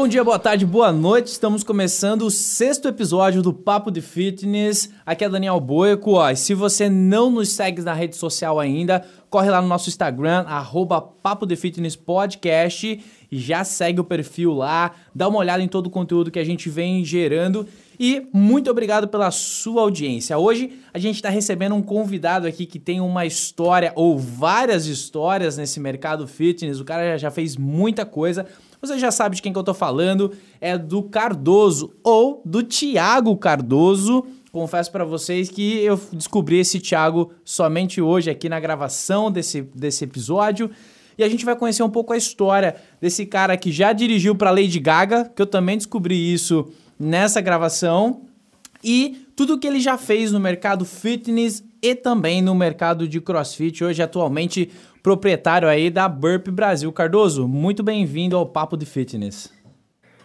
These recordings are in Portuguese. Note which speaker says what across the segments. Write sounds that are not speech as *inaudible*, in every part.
Speaker 1: Bom dia, boa tarde, boa noite. Estamos começando o sexto episódio do Papo de Fitness. Aqui é Daniel Boico. Ó, e se você não nos segue na rede social ainda, corre lá no nosso Instagram, arroba Papo de Fitness Podcast e já segue o perfil lá, dá uma olhada em todo o conteúdo que a gente vem gerando. E muito obrigado pela sua audiência. Hoje a gente está recebendo um convidado aqui que tem uma história ou várias histórias nesse mercado fitness. O cara já fez muita coisa. Você já sabe de quem que eu tô falando, é do Cardoso ou do Tiago Cardoso. Confesso para vocês que eu descobri esse Thiago somente hoje aqui na gravação desse, desse episódio. E a gente vai conhecer um pouco a história desse cara que já dirigiu para Lady Gaga, que eu também descobri isso nessa gravação. E tudo que ele já fez no mercado fitness e também no mercado de crossfit. Hoje, atualmente, proprietário aí da Burp Brasil. Cardoso, muito bem-vindo ao Papo de Fitness.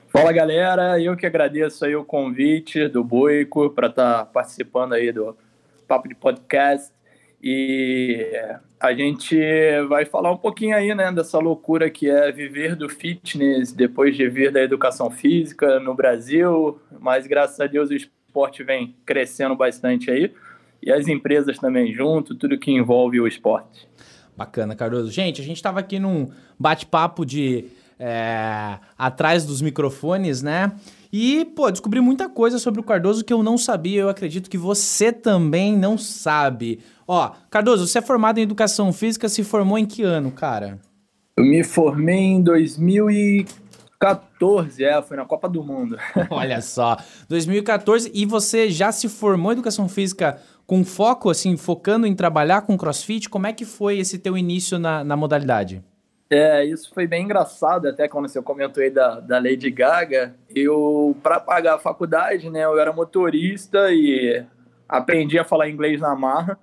Speaker 2: Fala galera, eu que agradeço aí o convite do Boico para estar tá participando aí do Papo de Podcast e a gente vai falar um pouquinho aí, né, dessa loucura que é viver do fitness depois de vir da educação física no Brasil, mas graças a Deus o esporte vem crescendo bastante aí e as empresas também junto, tudo que envolve o esporte.
Speaker 1: Bacana, Cardoso. Gente, a gente estava aqui num bate-papo de é, atrás dos microfones, né? E, pô, descobri muita coisa sobre o Cardoso que eu não sabia. Eu acredito que você também não sabe. Ó, Cardoso, você é formado em Educação Física, se formou em que ano, cara?
Speaker 2: Eu me formei em 2014, é, foi na Copa do Mundo. *laughs*
Speaker 1: Olha só, 2014, e você já se formou em Educação Física com foco, assim, focando em trabalhar com crossfit, como é que foi esse teu início na, na modalidade?
Speaker 2: É, isso foi bem engraçado, até quando você comentou aí da, da Lady Gaga. Eu, para pagar a faculdade, né, eu era motorista e aprendi a falar inglês na marra.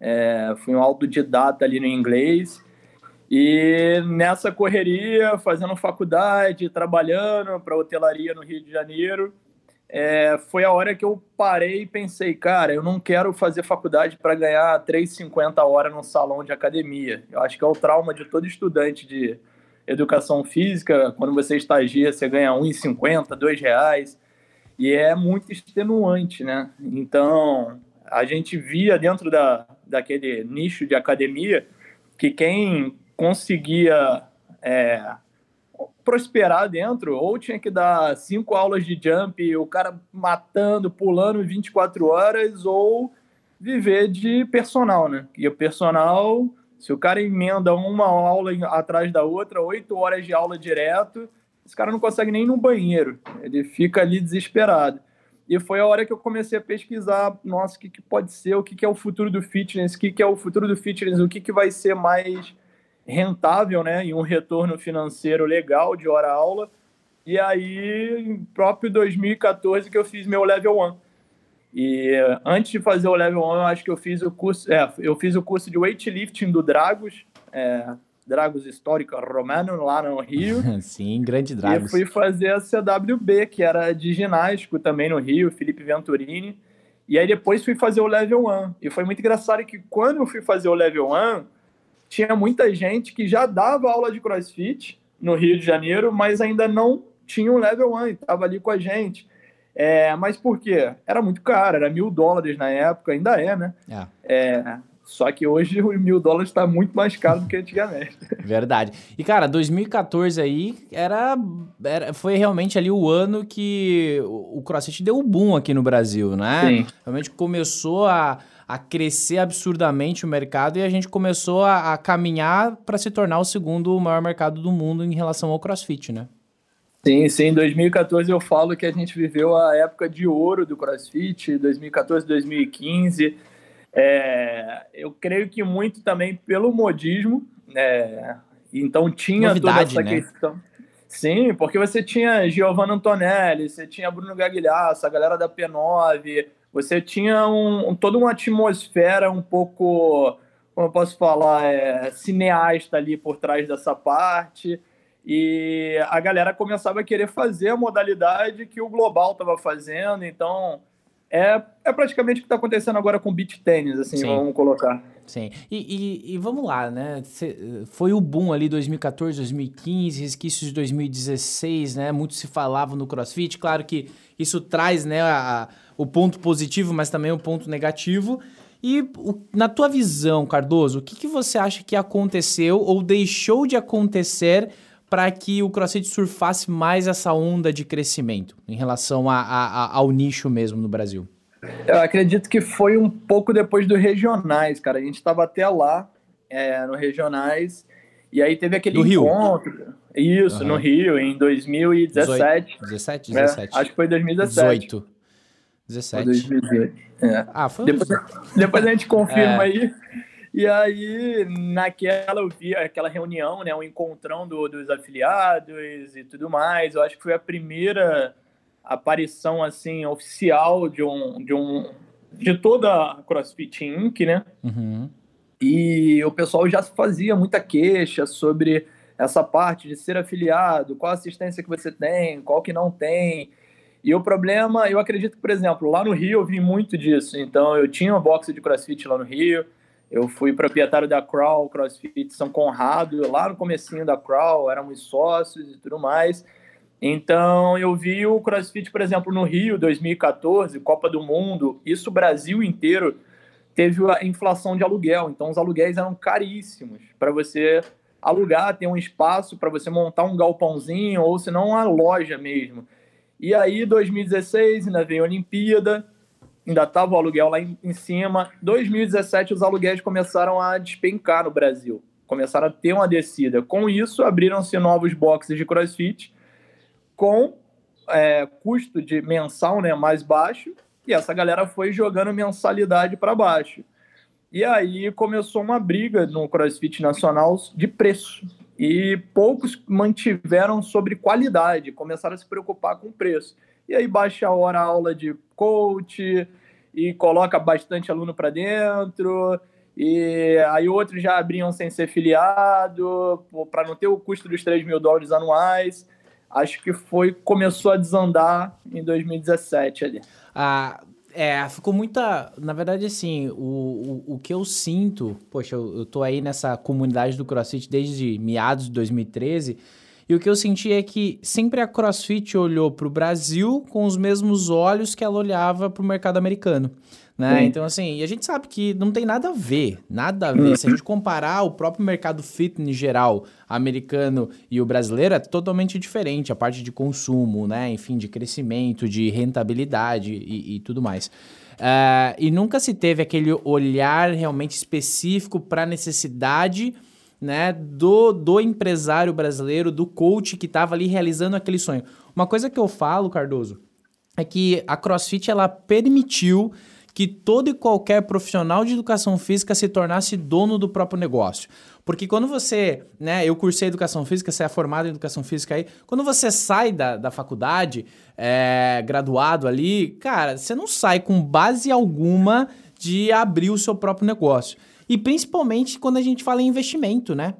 Speaker 2: É, fui um autodidata ali no inglês. E nessa correria, fazendo faculdade, trabalhando para hotelaria no Rio de Janeiro, é, foi a hora que eu parei e pensei, cara, eu não quero fazer faculdade para ganhar 3,50 hora num salão de academia. Eu acho que é o trauma de todo estudante de educação física. Quando você estagia, você ganha 1,50, R$ reais e é muito extenuante, né? Então, a gente via dentro da, daquele nicho de academia que quem conseguia é, prosperar dentro, ou tinha que dar cinco aulas de jump, o cara matando, pulando 24 horas, ou viver de personal, né? E o personal, se o cara emenda uma aula atrás da outra, oito horas de aula direto, esse cara não consegue nem ir no banheiro, ele fica ali desesperado. E foi a hora que eu comecei a pesquisar, nossa, o que, que pode ser, o que, que é o futuro do fitness, o que, que é o futuro do fitness, o que, que vai ser mais rentável, né, e um retorno financeiro legal de hora aula. E aí, em próprio 2014 que eu fiz meu level 1. E antes de fazer o level 1, eu acho que eu fiz o curso, é, eu fiz o curso de weightlifting do Dragos, é, Dragos Histórica Romano, lá no Rio. *laughs*
Speaker 1: Sim, grande Dragos.
Speaker 2: E fui fazer a CWB, que era de ginástico também no Rio, Felipe Venturini. E aí depois fui fazer o level 1. E foi muito engraçado que quando eu fui fazer o level 1, tinha muita gente que já dava aula de crossfit no Rio de Janeiro, mas ainda não tinha um level 1, estava ali com a gente. É, mas por quê? Era muito caro, era mil dólares na época, ainda é, né? É. é só que hoje o mil dólares está muito mais caro do que antigamente. *laughs*
Speaker 1: Verdade. E, cara, 2014 aí era, era, foi realmente ali o ano que o CrossFit deu o boom aqui no Brasil, né? Sim. Realmente começou a, a crescer absurdamente o mercado e a gente começou a, a caminhar para se tornar o segundo maior mercado do mundo em relação ao CrossFit, né?
Speaker 2: Sim, sim. Em 2014 eu falo que a gente viveu a época de ouro do CrossFit, 2014, 2015. É, eu creio que muito também pelo modismo, é, então tinha Novidade, toda essa né? questão. Sim, porque você tinha Giovanna Antonelli, você tinha Bruno Gagliasso, a galera da P9, você tinha um, toda uma atmosfera um pouco, como eu posso falar, é, cineasta ali por trás dessa parte. E a galera começava a querer fazer a modalidade que o Global estava fazendo. Então, é, é praticamente o que está acontecendo agora com beach tênis, assim, Sim. vamos colocar.
Speaker 1: Sim. E, e, e, vamos lá, né? Foi o boom ali 2014, 2015, resquícios de 2016, né? Muito se falava no CrossFit. Claro que isso traz, né, a, o ponto positivo, mas também o ponto negativo. E o, na tua visão, Cardoso, o que, que você acha que aconteceu ou deixou de acontecer para que o CrossFit surfasse mais essa onda de crescimento em relação a, a, ao nicho mesmo no Brasil?
Speaker 2: Eu acredito que foi um pouco depois dos regionais, cara. A gente estava até lá, é, no regionais, e aí teve aquele
Speaker 1: no
Speaker 2: encontro. Rio. Isso, uhum. no Rio, em 2017.
Speaker 1: 17, 17.
Speaker 2: É, acho que foi 2017. 18.
Speaker 1: 17.
Speaker 2: 2018. É. Ah, foi depois, *laughs* depois a gente confirma é. aí. E aí, naquela, eu vi aquela reunião, né, um encontrão do, dos afiliados e tudo mais. Eu acho que foi a primeira aparição assim oficial de um de um de toda a CrossFit Inc, né?
Speaker 1: Uhum.
Speaker 2: E o pessoal já fazia muita queixa sobre essa parte de ser afiliado, qual assistência que você tem, qual que não tem. E o problema, eu acredito por exemplo, lá no Rio eu vi muito disso. Então, eu tinha uma boxe de CrossFit lá no Rio, eu fui proprietário da Crawl CrossFit São Conrado, lá no comecinho da Crawl, éramos sócios e tudo mais. Então, eu vi o CrossFit, por exemplo, no Rio, 2014, Copa do Mundo, isso Brasil inteiro teve a inflação de aluguel. Então, os aluguéis eram caríssimos para você alugar, ter um espaço para você montar um galpãozinho ou se não uma loja mesmo. E aí, 2016, ainda veio a Olimpíada, ainda estava o aluguel lá em, em cima. 2017, os aluguéis começaram a despencar no Brasil, começaram a ter uma descida. Com isso, abriram-se novos boxes de crossfit com é, custo de mensal né, mais baixo, e essa galera foi jogando mensalidade para baixo. E aí começou uma briga no CrossFit Nacional de preço. E poucos mantiveram sobre qualidade, começaram a se preocupar com preço. E aí baixa a hora a aula de coach e coloca bastante aluno para dentro. E aí outros já abriam sem ser filiado, para não ter o custo dos 3 mil dólares anuais acho que foi começou a desandar em 2017 ali.
Speaker 1: Ah, é, ficou muita. Na verdade, assim, o, o, o que eu sinto, poxa, eu, eu tô aí nessa comunidade do CrossFit desde meados de 2013. E o que eu senti é que sempre a CrossFit olhou para o Brasil com os mesmos olhos que ela olhava para o mercado americano. Né? Então, assim, e a gente sabe que não tem nada a ver, nada a ver. Se a gente comparar o próprio mercado fitness geral, americano e o brasileiro, é totalmente diferente. A parte de consumo, né? Enfim, de crescimento, de rentabilidade e, e tudo mais. Uh, e nunca se teve aquele olhar realmente específico para a necessidade né, do, do empresário brasileiro, do coach que estava ali realizando aquele sonho. Uma coisa que eu falo, Cardoso, é que a CrossFit ela permitiu que todo e qualquer profissional de educação física se tornasse dono do próprio negócio. Porque quando você, né, eu cursei educação física, você é formado em educação física aí, quando você sai da, da faculdade, é, graduado ali, cara, você não sai com base alguma de abrir o seu próprio negócio. E principalmente quando a gente fala em investimento, né?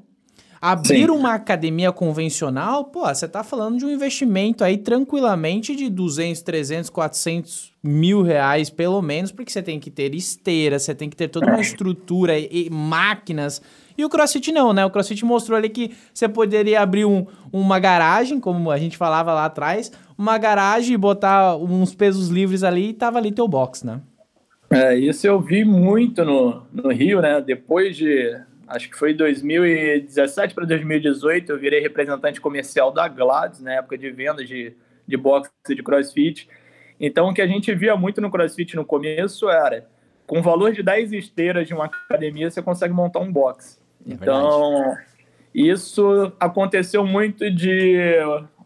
Speaker 1: Abrir Sim. uma academia convencional, pô, você tá falando de um investimento aí tranquilamente de 200, 300, 400 mil reais pelo menos, porque você tem que ter esteira, você tem que ter toda uma estrutura e, máquinas. E o CrossFit não, né? O CrossFit mostrou ali que você poderia abrir um, uma garagem, como a gente falava lá atrás, uma garagem e botar uns pesos livres ali e tava ali teu box, né?
Speaker 2: É, isso eu vi muito no, no Rio, né? Depois de acho que foi 2017 para 2018, eu virei representante comercial da Gladys, na época de vendas de, de boxe e de crossfit. Então, o que a gente via muito no crossfit no começo era, com o valor de 10 esteiras de uma academia, você consegue montar um box. É então, isso aconteceu muito de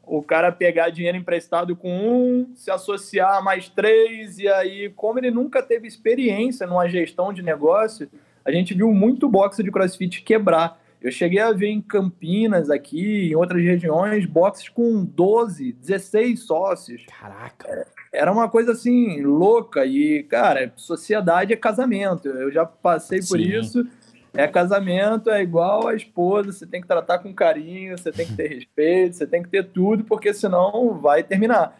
Speaker 2: o cara pegar dinheiro emprestado com um, se associar a mais três, e aí, como ele nunca teve experiência numa gestão de negócio, a gente viu muito boxe de crossfit quebrar. Eu cheguei a ver em Campinas, aqui, em outras regiões, boxes com 12, 16 sócios.
Speaker 1: Caraca!
Speaker 2: Era uma coisa assim, louca. E, cara, sociedade é casamento. Eu já passei por Sim. isso. É casamento, é igual a esposa, você tem que tratar com carinho, você tem que ter *laughs* respeito, você tem que ter tudo, porque senão vai terminar.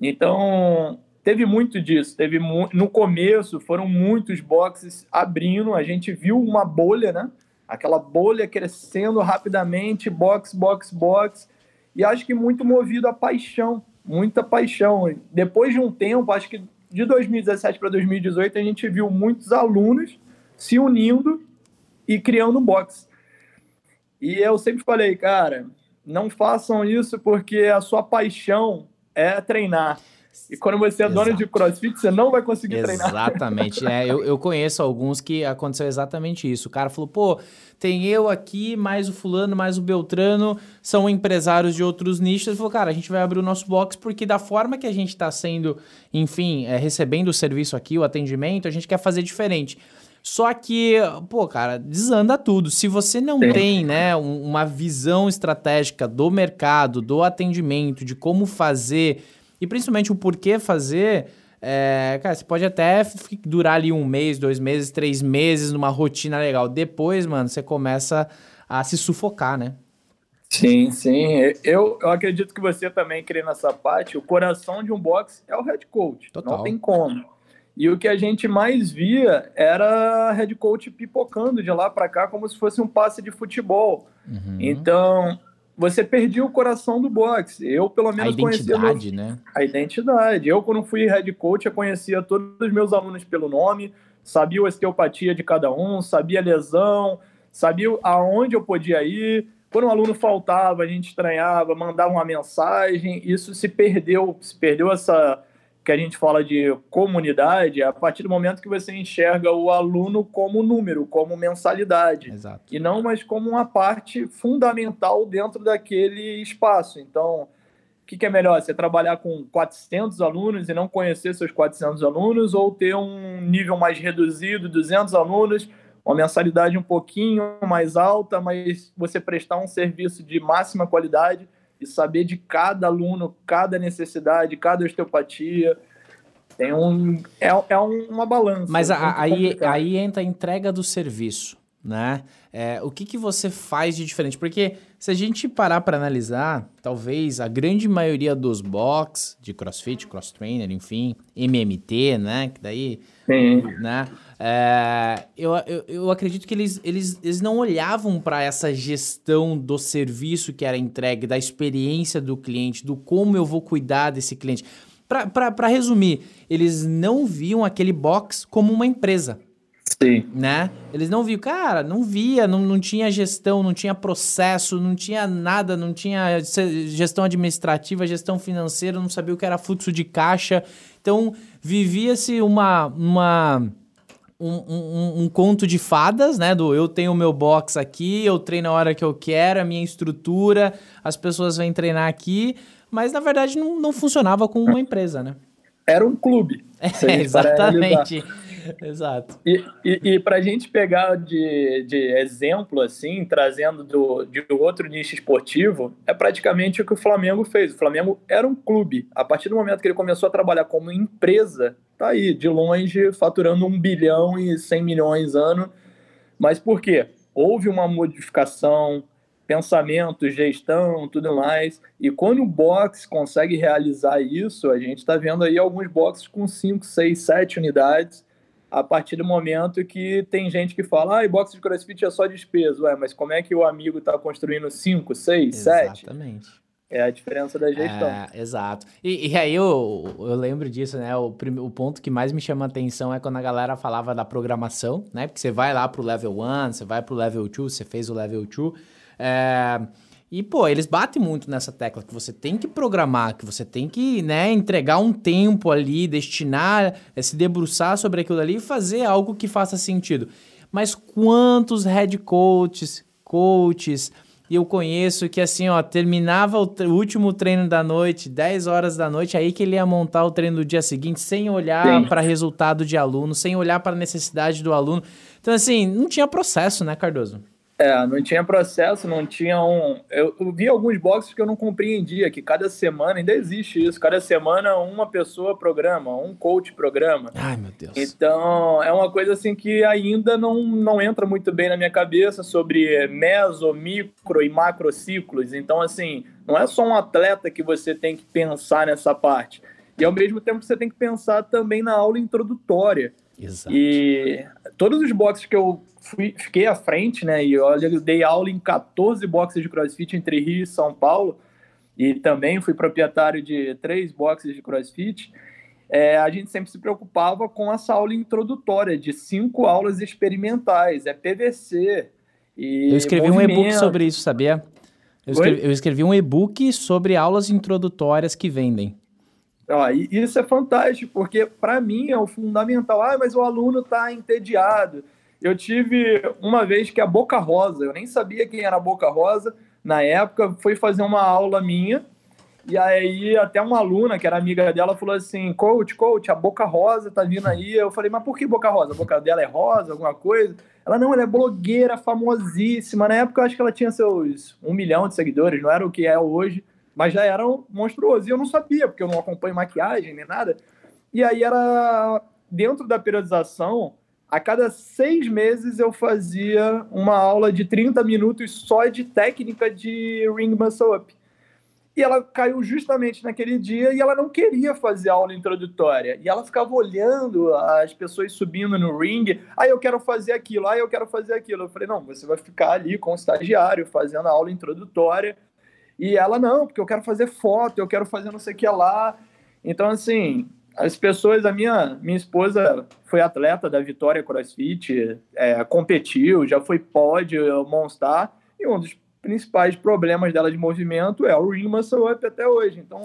Speaker 2: Então, teve muito disso. Teve mu no começo foram muitos boxes abrindo, a gente viu uma bolha, né? Aquela bolha crescendo rapidamente, box, box, box. E acho que muito movido a paixão, muita paixão. Depois de um tempo, acho que de 2017 para 2018, a gente viu muitos alunos se unindo e criando box. E eu sempre falei, cara, não façam isso porque a sua paixão é treinar. E quando você é dono de crossfit, você não vai conseguir
Speaker 1: exatamente.
Speaker 2: treinar.
Speaker 1: Exatamente. É, eu, eu conheço alguns que aconteceu exatamente isso. O cara falou, pô, tem eu aqui, mais o fulano, mais o Beltrano, são empresários de outros nichos. Ele falou, cara, a gente vai abrir o nosso box porque da forma que a gente está sendo, enfim, é, recebendo o serviço aqui, o atendimento, a gente quer fazer diferente. Só que, pô, cara, desanda tudo. Se você não Sim. tem, né, um, uma visão estratégica do mercado, do atendimento, de como fazer e principalmente o porquê fazer, é, cara, você pode até durar ali um mês, dois meses, três meses numa rotina legal. Depois, mano, você começa a se sufocar, né?
Speaker 2: Sim, sim. Eu, eu acredito que você também crê nessa parte. O coração de um box é o head coach. Total. Não tem como. E o que a gente mais via era head coach pipocando de lá para cá como se fosse um passe de futebol. Uhum. Então, você perdia o coração do boxe. Eu, pelo menos,
Speaker 1: a identidade,
Speaker 2: conhecia.
Speaker 1: né?
Speaker 2: A identidade. Eu, quando fui head coach, eu conhecia todos os meus alunos pelo nome, sabia a osteopatia de cada um, sabia a lesão, sabia aonde eu podia ir. Quando um aluno faltava, a gente estranhava, mandava uma mensagem. Isso se perdeu, se perdeu essa que a gente fala de comunidade a partir do momento que você enxerga o aluno como número, como mensalidade.
Speaker 1: Exato.
Speaker 2: E não mais como uma parte fundamental dentro daquele espaço. Então, o que, que, é melhor? Você trabalhar com 400 alunos e não conhecer seus 400 alunos ou ter um nível mais reduzido, 200 alunos, uma mensalidade um pouquinho mais alta, mas você prestar um serviço de máxima qualidade e saber de cada aluno, cada necessidade, cada osteopatia. Tem um, é, é uma balança.
Speaker 1: Mas a, aí, aí entra a entrega do serviço, né? É, o que, que você faz de diferente? Porque se a gente parar para analisar, talvez a grande maioria dos box de CrossFit, cross trainer, enfim, MMT, né? Que daí,
Speaker 2: Sim.
Speaker 1: né? É, eu, eu, eu, acredito que eles, eles, eles não olhavam para essa gestão do serviço que era entregue, da experiência do cliente, do como eu vou cuidar desse cliente. Para resumir, eles não viam aquele box como uma empresa.
Speaker 2: Sim.
Speaker 1: Né? Eles não viam, cara, não via, não, não tinha gestão, não tinha processo, não tinha nada, não tinha gestão administrativa, gestão financeira, não sabia o que era fluxo de caixa. Então, vivia-se uma. uma um, um, um, conto de fadas, né? Do eu tenho o meu box aqui, eu treino a hora que eu quero, a minha estrutura, as pessoas vêm treinar aqui, mas na verdade não, não funcionava como uma *laughs* empresa, né?
Speaker 2: Era um clube.
Speaker 1: É, *laughs* exatamente. *laughs* Exato.
Speaker 2: E, e, e para a gente pegar de, de exemplo, assim, trazendo do, de outro nicho esportivo, é praticamente o que o Flamengo fez. O Flamengo era um clube. A partir do momento que ele começou a trabalhar como empresa, tá aí, de longe, faturando um bilhão e cem milhões ano. Mas por quê? Houve uma modificação, pensamento, gestão, tudo mais. E quando o box consegue realizar isso, a gente está vendo aí alguns boxes com 5, 6, 7 unidades a partir do momento que tem gente que fala, ah, boxe de crossfit é só despesa. Ué, mas como é que o amigo está construindo 5, 6, 7?
Speaker 1: Exatamente.
Speaker 2: É a diferença da gestão. É,
Speaker 1: exato. E, e, aí eu, eu lembro disso, né? O, o ponto que mais me chama a atenção é quando a galera falava da programação, né? Porque você vai lá pro level 1, você vai pro level 2, você fez o level 2. É e, pô, eles batem muito nessa tecla que você tem que programar, que você tem que, né, entregar um tempo ali, destinar, é, se debruçar sobre aquilo ali e fazer algo que faça sentido. Mas quantos head coaches, coaches, eu conheço que assim, ó, terminava o, o, último treino da noite, 10 horas da noite, aí que ele ia montar o treino do dia seguinte, sem olhar para resultado de aluno, sem olhar para a necessidade do aluno. Então, assim, não tinha processo, né, Cardoso?
Speaker 2: É, não tinha processo, não tinha um. Eu, eu, vi alguns boxes que eu não compreendia, que cada semana, ainda existe isso, cada semana uma pessoa programa, um coach programa.
Speaker 1: Ai, meu Deus.
Speaker 2: Então, é uma coisa assim que ainda não, não entra muito bem na minha cabeça sobre meso, micro e macro ciclos. Então, assim, não é só um atleta que você tem que pensar nessa parte. e ao mesmo tempo você tem que pensar também na aula introdutória.
Speaker 1: Exato.
Speaker 2: E todos os boxes que eu fui, fiquei à frente, né? E olha, eu dei aula em 14 boxes de crossfit entre Rio e São Paulo, e também fui proprietário de três boxes de crossfit. É, a gente sempre se preocupava com essa aula introdutória de cinco aulas experimentais, é PVC.
Speaker 1: E eu escrevi movimento. um e-book sobre isso, sabia? Eu escrevi, eu escrevi um e-book sobre aulas introdutórias que vendem.
Speaker 2: Ó, isso é fantástico, porque para mim é o fundamental. Ah, mas o aluno está entediado. Eu tive uma vez que a Boca Rosa, eu nem sabia quem era a Boca Rosa na época, foi fazer uma aula minha. E aí até uma aluna, que era amiga dela, falou assim: "Coach, coach, a Boca Rosa tá vindo aí". Eu falei: "Mas por que Boca Rosa? A boca dela é rosa, alguma coisa?". Ela não, ela é blogueira, famosíssima. Na época eu acho que ela tinha seus um milhão de seguidores, não era o que é hoje mas já era monstruoso. E eu não sabia, porque eu não acompanho maquiagem nem nada. E aí era dentro da periodização, a cada seis meses eu fazia uma aula de 30 minutos só de técnica de ring muscle up. E ela caiu justamente naquele dia e ela não queria fazer aula introdutória. E ela ficava olhando as pessoas subindo no ring. Ah, eu quero fazer aquilo. Ah, eu quero fazer aquilo. Eu falei, não, você vai ficar ali com o estagiário fazendo a aula introdutória e ela, não, porque eu quero fazer foto, eu quero fazer não sei o que lá. Então, assim, as pessoas, a minha, minha esposa foi atleta da Vitória CrossFit, é, competiu, já foi pódio, Monstar, e um dos principais problemas dela de movimento é o ring muscle up até hoje. Então,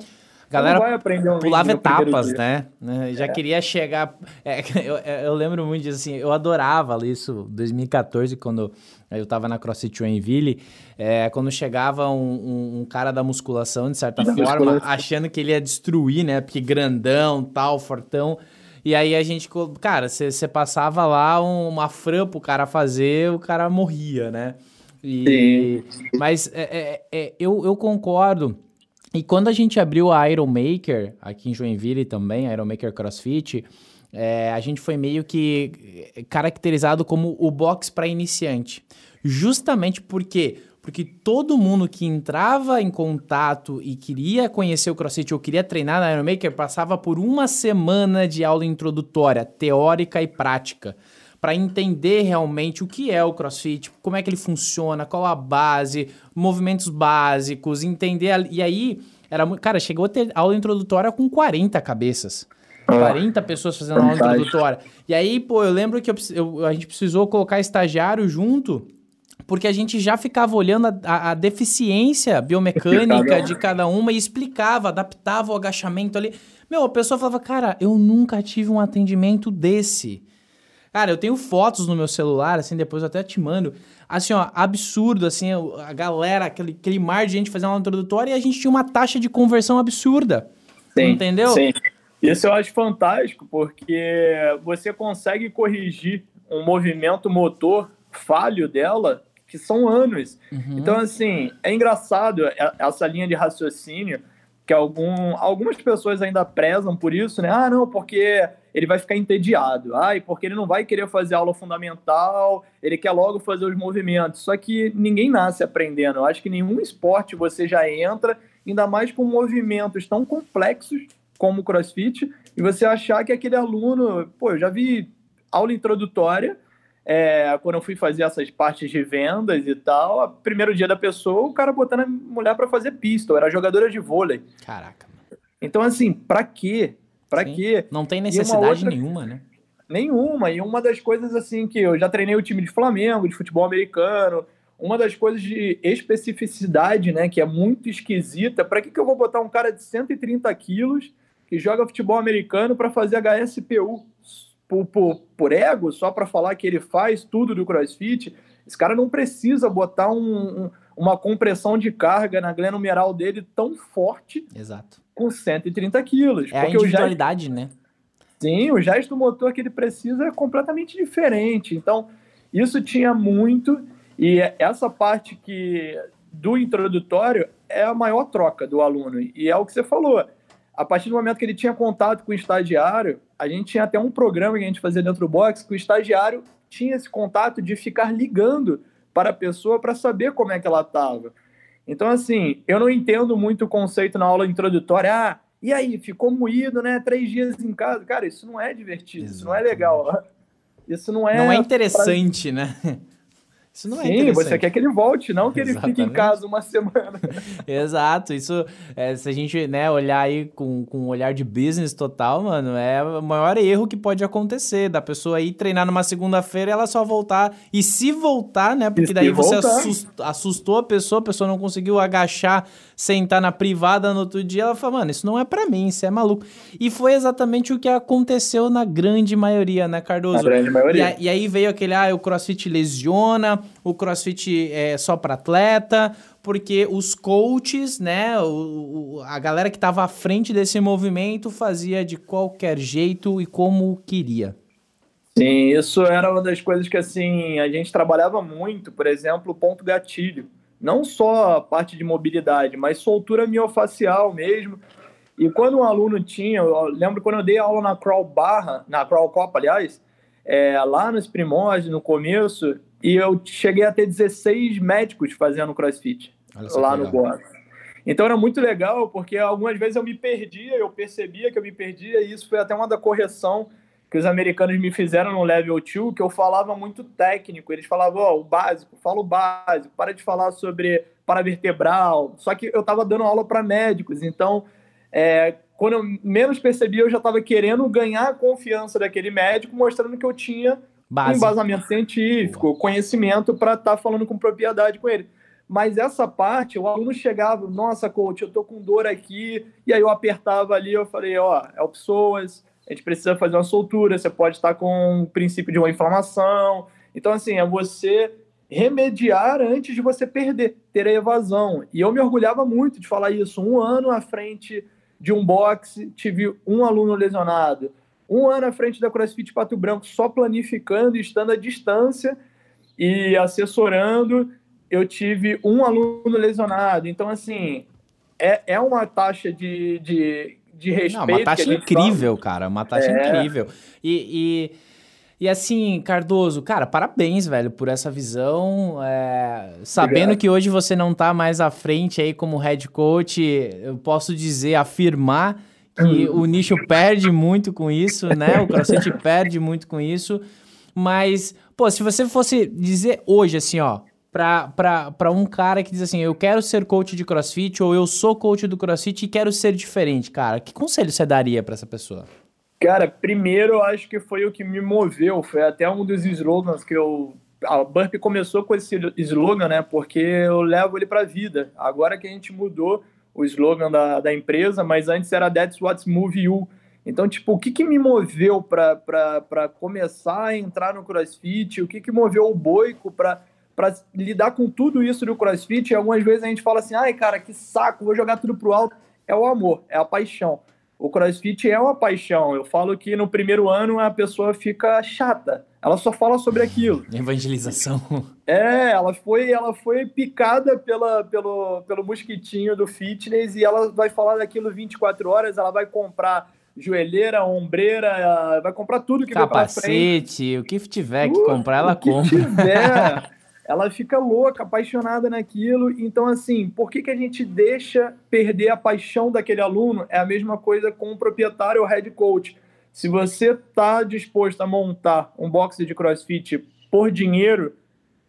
Speaker 1: galera pulava etapas, né? né? Já é. queria chegar. É, *laughs* eu, eu, lembro muito disso, assim, eu adorava isso, 2014, quando eu tava na CrossFit Joinville, é, quando chegava um, um, um, cara da musculação, de certa da forma, musculação. achando que ele ia destruir, né? Porque grandão, tal, fortão. E aí a gente, cara, você passava lá uma fran pro cara fazer, o cara morria, né? E, Sim. Mas é, é, é, eu, eu concordo e quando a gente abriu a Iron Maker, aqui em Joinville também, a Iron Maker CrossFit, é, a gente foi meio que caracterizado como o box para iniciante. Justamente porque porque todo mundo que entrava em contato e queria conhecer o CrossFit ou queria treinar na Iron Maker passava por uma semana de aula introdutória, teórica e prática para entender realmente o que é o CrossFit, como é que ele funciona, qual a base, movimentos básicos, entender. A... E aí, era cara, chegou a ter aula introdutória com 40 cabeças. 40 pessoas fazendo aula introdutória. E aí, pô, eu lembro que eu, eu, a gente precisou colocar estagiário junto, porque a gente já ficava olhando a, a, a deficiência biomecânica de cada uma e explicava, adaptava o agachamento ali. Meu, a pessoa falava, cara, eu nunca tive um atendimento desse. Cara, eu tenho fotos no meu celular, assim, depois eu até te mando. Assim, ó, absurdo, assim, a galera, aquele, aquele mar de gente fazendo uma introdutória e a gente tinha uma taxa de conversão absurda. Sim, entendeu? Sim.
Speaker 2: Isso eu acho fantástico, porque você consegue corrigir um movimento motor falho dela, que são anos. Uhum. Então, assim, é engraçado essa linha de raciocínio que algum, algumas pessoas ainda prezam por isso, né? Ah, não, porque ele vai ficar entediado. E porque ele não vai querer fazer aula fundamental, ele quer logo fazer os movimentos. Só que ninguém nasce aprendendo. Eu acho que nenhum esporte você já entra, ainda mais com movimentos tão complexos como o CrossFit, e você achar que aquele aluno, pô, eu já vi aula introdutória, é, quando eu fui fazer essas partes de vendas e tal, primeiro dia da pessoa, o cara botando a mulher para fazer pistol, era jogadora de vôlei.
Speaker 1: Caraca.
Speaker 2: Então, assim, para quê? Para quê?
Speaker 1: Não tem necessidade outra... nenhuma, né?
Speaker 2: Nenhuma. E uma das coisas assim que eu já treinei o time de Flamengo, de futebol americano, uma das coisas de especificidade, né, que é muito esquisita. Para que, que eu vou botar um cara de 130 quilos que joga futebol americano para fazer HSPU por, por, por ego, só para falar que ele faz tudo do CrossFit? Esse cara não precisa botar um, um, uma compressão de carga na glenomeral dele tão forte.
Speaker 1: Exato
Speaker 2: com 130 quilos.
Speaker 1: É a individualidade, né?
Speaker 2: Sim, o gesto motor que ele precisa é completamente diferente. Então, isso tinha muito, e essa parte que do introdutório é a maior troca do aluno. E é o que você falou. A partir do momento que ele tinha contato com o estagiário, a gente tinha até um programa que a gente fazia dentro do box, que o estagiário tinha esse contato de ficar ligando para a pessoa para saber como é que ela estava. Então, assim, eu não entendo muito o conceito na aula introdutória, ah, E aí, ficou moído, né? Três dias em casa. Cara, isso não é divertido, Exatamente. isso não é legal. *laughs* Isso não é.
Speaker 1: Não é interessante, pra... né?
Speaker 2: Isso não é Sim, você quer que ele volte, não que ele Exatamente. fique em casa uma semana. *laughs*
Speaker 1: Exato, isso, é, se a gente né, olhar aí com, com um olhar de business total, mano, é o maior erro que pode acontecer, da pessoa ir treinar numa segunda-feira e ela só voltar, e se voltar, né, porque daí você assustou, assustou a pessoa, a pessoa não conseguiu agachar, sentar na privada no outro dia, ela fala, mano, isso não é para mim, isso é maluco. E foi exatamente o que aconteceu na grande maioria, né, Cardoso? Na
Speaker 2: grande maioria.
Speaker 1: E, e aí veio aquele, ah, o crossfit lesiona, o crossfit é só para atleta, porque os coaches, né, o, o, a galera que estava à frente desse movimento fazia de qualquer jeito e como queria.
Speaker 2: Sim, isso era uma das coisas que assim a gente trabalhava muito, por exemplo, o ponto gatilho. Não só a parte de mobilidade, mas soltura miofacial mesmo. E quando um aluno tinha, eu lembro quando eu dei aula na Crawl Barra, na Crawl Copa, aliás, é, lá nos primórdios, no começo, e eu cheguei a ter 16 médicos fazendo crossfit lá no box. Então era muito legal, porque algumas vezes eu me perdia, eu percebia que eu me perdia, e isso foi até uma da correção que os americanos me fizeram no level 2, que eu falava muito técnico. Eles falavam, ó, oh, o básico, fala o básico, para de falar sobre paravertebral. Só que eu estava dando aula para médicos, então é, quando eu menos percebia, eu já estava querendo ganhar a confiança daquele médico, mostrando que eu tinha Base. embasamento científico, conhecimento para estar tá falando com propriedade com ele. Mas essa parte, o aluno chegava, nossa, coach, eu tô com dor aqui, e aí eu apertava ali, eu falei, ó, é o psoas, a gente precisa fazer uma soltura, você pode estar com o princípio de uma inflamação. Então, assim, é você remediar antes de você perder, ter a evasão. E eu me orgulhava muito de falar isso. Um ano à frente de um boxe, tive um aluno lesionado um ano à frente da CrossFit Pato Branco, só planificando estando à distância e assessorando, eu tive um aluno lesionado. Então, assim, é, é uma taxa de, de, de respeito. Não,
Speaker 1: uma taxa incrível, fala. cara, uma taxa é. incrível. E, e, e, assim, Cardoso, cara, parabéns, velho, por essa visão. É, sabendo Obrigado. que hoje você não tá mais à frente aí como head coach, eu posso dizer, afirmar que *laughs* o nicho perde muito com isso, né? O CrossFit *laughs* perde muito com isso. Mas, pô, se você fosse dizer hoje, assim, ó, pra um cara que diz assim, eu quero ser coach de CrossFit ou eu sou coach do CrossFit e quero ser diferente, cara, que conselho você daria para essa pessoa?
Speaker 2: Cara, primeiro eu acho que foi o que me moveu, foi até um dos slogans que eu a Burp começou com esse slogan, né? Porque eu levo ele para a vida. Agora que a gente mudou, o slogan da, da empresa, mas antes era That's What's Move You. Então, tipo, o que, que me moveu para começar a entrar no CrossFit? O que, que moveu o Boico para lidar com tudo isso do CrossFit? E algumas vezes a gente fala assim, ai, cara, que saco, vou jogar tudo pro alto. É o amor, é a paixão. O CrossFit é uma paixão. Eu falo que no primeiro ano a pessoa fica chata ela só fala sobre aquilo.
Speaker 1: Evangelização.
Speaker 2: É, ela foi, ela foi picada pela, pelo, pelo mosquitinho do fitness e ela vai falar daquilo 24 horas, ela vai comprar joelheira, ombreira, vai comprar tudo que
Speaker 1: Capacete, o que tiver que comprar, ela o que compra. Tiver, *laughs*
Speaker 2: ela fica louca, apaixonada naquilo. Então, assim, por que, que a gente deixa perder a paixão daquele aluno? É a mesma coisa com o proprietário ou head coach se você está disposto a montar um boxe de crossfit por dinheiro,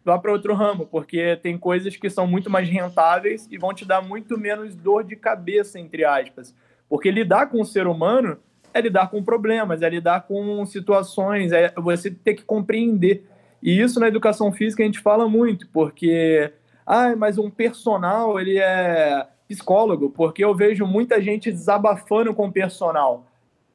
Speaker 2: vá para outro ramo, porque tem coisas que são muito mais rentáveis e vão te dar muito menos dor de cabeça, entre aspas. Porque lidar com o ser humano é lidar com problemas, é lidar com situações, é você ter que compreender. E isso na educação física a gente fala muito, porque ah, mas um personal ele é psicólogo, porque eu vejo muita gente desabafando com o personal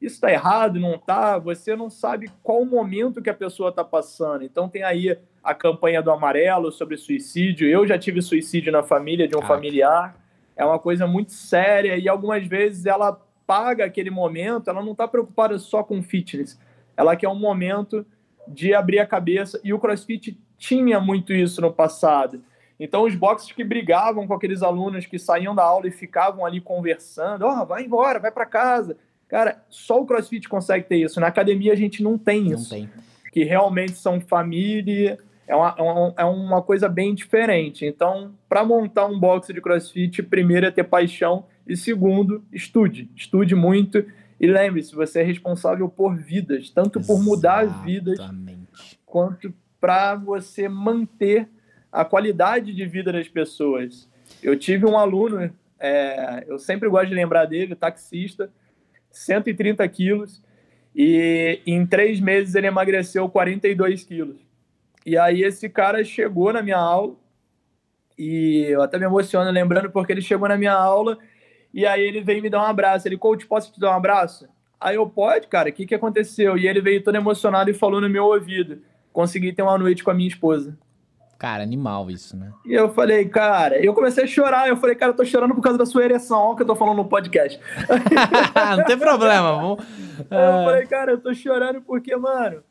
Speaker 2: isso está errado, não está, você não sabe qual momento que a pessoa está passando. Então tem aí a campanha do amarelo sobre suicídio. Eu já tive suicídio na família de um ah. familiar. É uma coisa muito séria e algumas vezes ela paga aquele momento, ela não está preocupada só com fitness. Ela quer um momento de abrir a cabeça e o CrossFit tinha muito isso no passado. Então, os boxes que brigavam com aqueles alunos que saíam da aula e ficavam ali conversando, ó, oh, vai embora, vai para casa. Cara, só o CrossFit consegue ter isso. Na academia a gente não tem não isso. Tem. Que realmente são família, é uma, é uma, é uma coisa bem diferente. Então, para montar um box de CrossFit, primeiro é ter paixão E segundo, estude. Estude muito. E lembre-se, você é responsável por vidas, tanto por mudar as vidas, quanto para você manter a qualidade de vida das pessoas. Eu tive um aluno, é, eu sempre gosto de lembrar dele, taxista, 130 quilos, e em três meses ele emagreceu 42 quilos. E aí esse cara chegou na minha aula, e eu até me emociono lembrando porque ele chegou na minha aula e aí ele veio me dar um abraço. Ele, coach, posso te dar um abraço? Aí eu, pode, cara, o que, que aconteceu? E ele veio todo emocionado e falou no meu ouvido: consegui ter uma noite com a minha esposa.
Speaker 1: Cara, animal isso, né?
Speaker 2: E eu falei, cara, eu comecei a chorar. Eu falei, cara, eu tô chorando por causa da sua ereção. Olha o que eu tô falando no podcast. *laughs*
Speaker 1: Não tem problema. Vamos...
Speaker 2: Eu falei, cara, eu tô chorando porque, mano,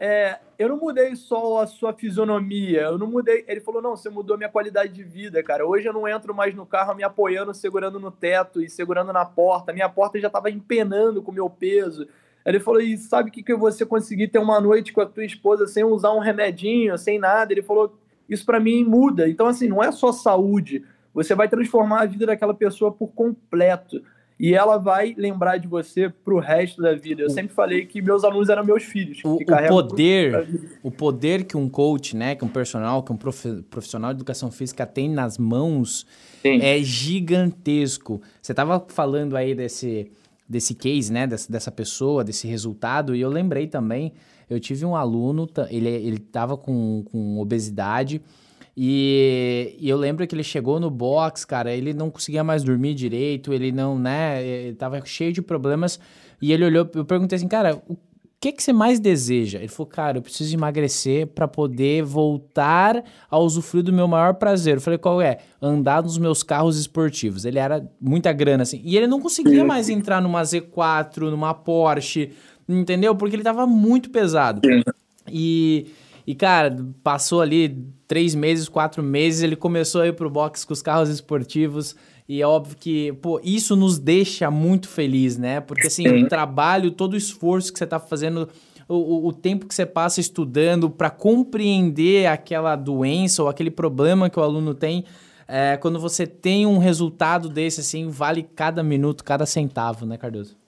Speaker 2: é, eu não mudei só a sua fisionomia, eu não mudei. Ele falou: não, você mudou a minha qualidade de vida, cara. Hoje eu não entro mais no carro me apoiando, segurando no teto e segurando na porta. Minha porta já estava empenando com o meu peso. Ele falou: e sabe o que, que você conseguir ter uma noite com a tua esposa sem usar um remedinho, sem nada? Ele falou: isso para mim muda. Então, assim, não é só saúde. Você vai transformar a vida daquela pessoa por completo e ela vai lembrar de você pro resto da vida. Eu sempre falei que meus alunos eram meus filhos.
Speaker 1: O, o poder, o poder que um coach, né, que um personal, que um profissional de educação física tem nas mãos Sim. é gigantesco. Você estava falando aí desse desse case, né, dessa, dessa pessoa, desse resultado, e eu lembrei também, eu tive um aluno, ele ele tava com, com obesidade, e, e, eu lembro que ele chegou no box, cara, ele não conseguia mais dormir direito, ele não, né, ele tava cheio de problemas. E ele olhou, eu perguntei assim, cara, o que que você mais deseja? Ele falou, cara, eu preciso emagrecer para poder voltar a usufruir do meu maior prazer. Eu falei, qual é? Andar nos meus carros esportivos. Ele era muita grana, assim. E ele não conseguia mais entrar numa Z4, numa Porsche, entendeu? Porque ele tava muito pesado. E e, cara, passou ali três meses, quatro meses, ele começou a ir pro box com os carros esportivos. E é óbvio que, pô, isso nos deixa muito feliz, né? Porque, assim, o trabalho, todo o esforço que você tá fazendo, o, o tempo que você passa estudando para compreender aquela doença ou aquele problema que o aluno tem, é, quando você tem um resultado desse, assim, vale cada minuto, cada centavo, né, Cardoso?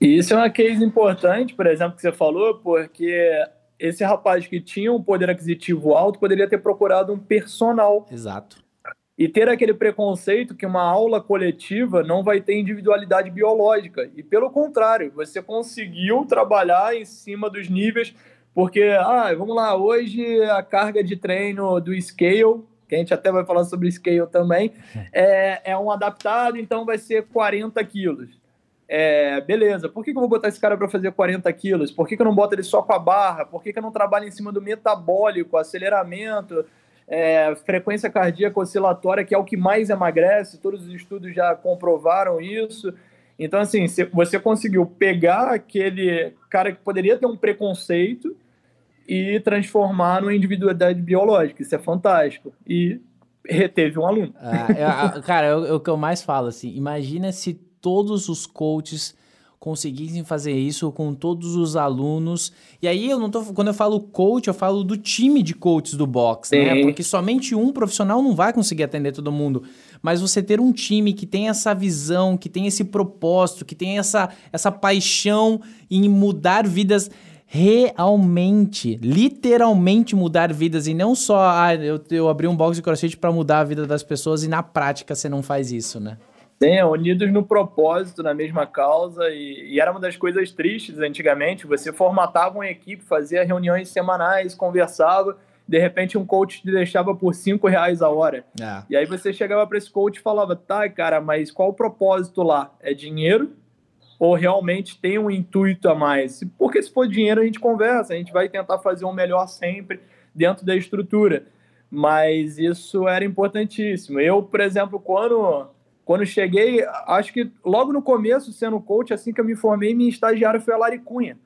Speaker 2: E isso é uma case importante, por exemplo, que você falou, porque esse rapaz que tinha um poder aquisitivo alto poderia ter procurado um personal.
Speaker 1: Exato.
Speaker 2: E ter aquele preconceito que uma aula coletiva não vai ter individualidade biológica. E pelo contrário, você conseguiu trabalhar em cima dos níveis, porque, ah, vamos lá, hoje a carga de treino do scale, que a gente até vai falar sobre scale também, *laughs* é, é um adaptado, então vai ser 40 quilos. É, beleza, por que, que eu vou botar esse cara para fazer 40 quilos? Por que, que eu não boto ele só com a barra? Por que, que eu não trabalho em cima do metabólico, aceleramento, é, frequência cardíaca oscilatória, que é o que mais emagrece? Todos os estudos já comprovaram isso. Então, assim, você conseguiu pegar aquele cara que poderia ter um preconceito e transformar numa individualidade biológica. Isso é fantástico. E reteve um aluno.
Speaker 1: Ah, cara, é o que eu mais falo, assim, imagina se todos os coaches conseguissem fazer isso com todos os alunos. E aí eu não tô, quando eu falo coach, eu falo do time de coaches do box, né? Sim. né? Porque somente um profissional não vai conseguir atender todo mundo. Mas você ter um time que tem essa visão, que tem esse propósito, que tem essa, essa paixão em mudar vidas realmente, literalmente mudar vidas e não só ah, eu, eu abri um box de crossfit para mudar a vida das pessoas e na prática você não faz isso, né?
Speaker 2: Sim, unidos no propósito, na mesma causa, e, e, era uma das coisas tristes antigamente. Você formatava uma equipe, fazia reuniões semanais, conversava, de repente um coach te deixava por cinco reais a hora. É. E aí você chegava para esse coach e falava: tá, cara, mas qual o propósito lá? É dinheiro? Ou realmente tem um intuito a mais? Porque se for dinheiro, a gente conversa, a gente vai tentar fazer o um melhor sempre dentro da estrutura. Mas isso era importantíssimo. Eu, por exemplo, quando quando cheguei, acho que logo no começo, sendo coach, assim que eu me formei, minha estagiária foi a Lari Cunha.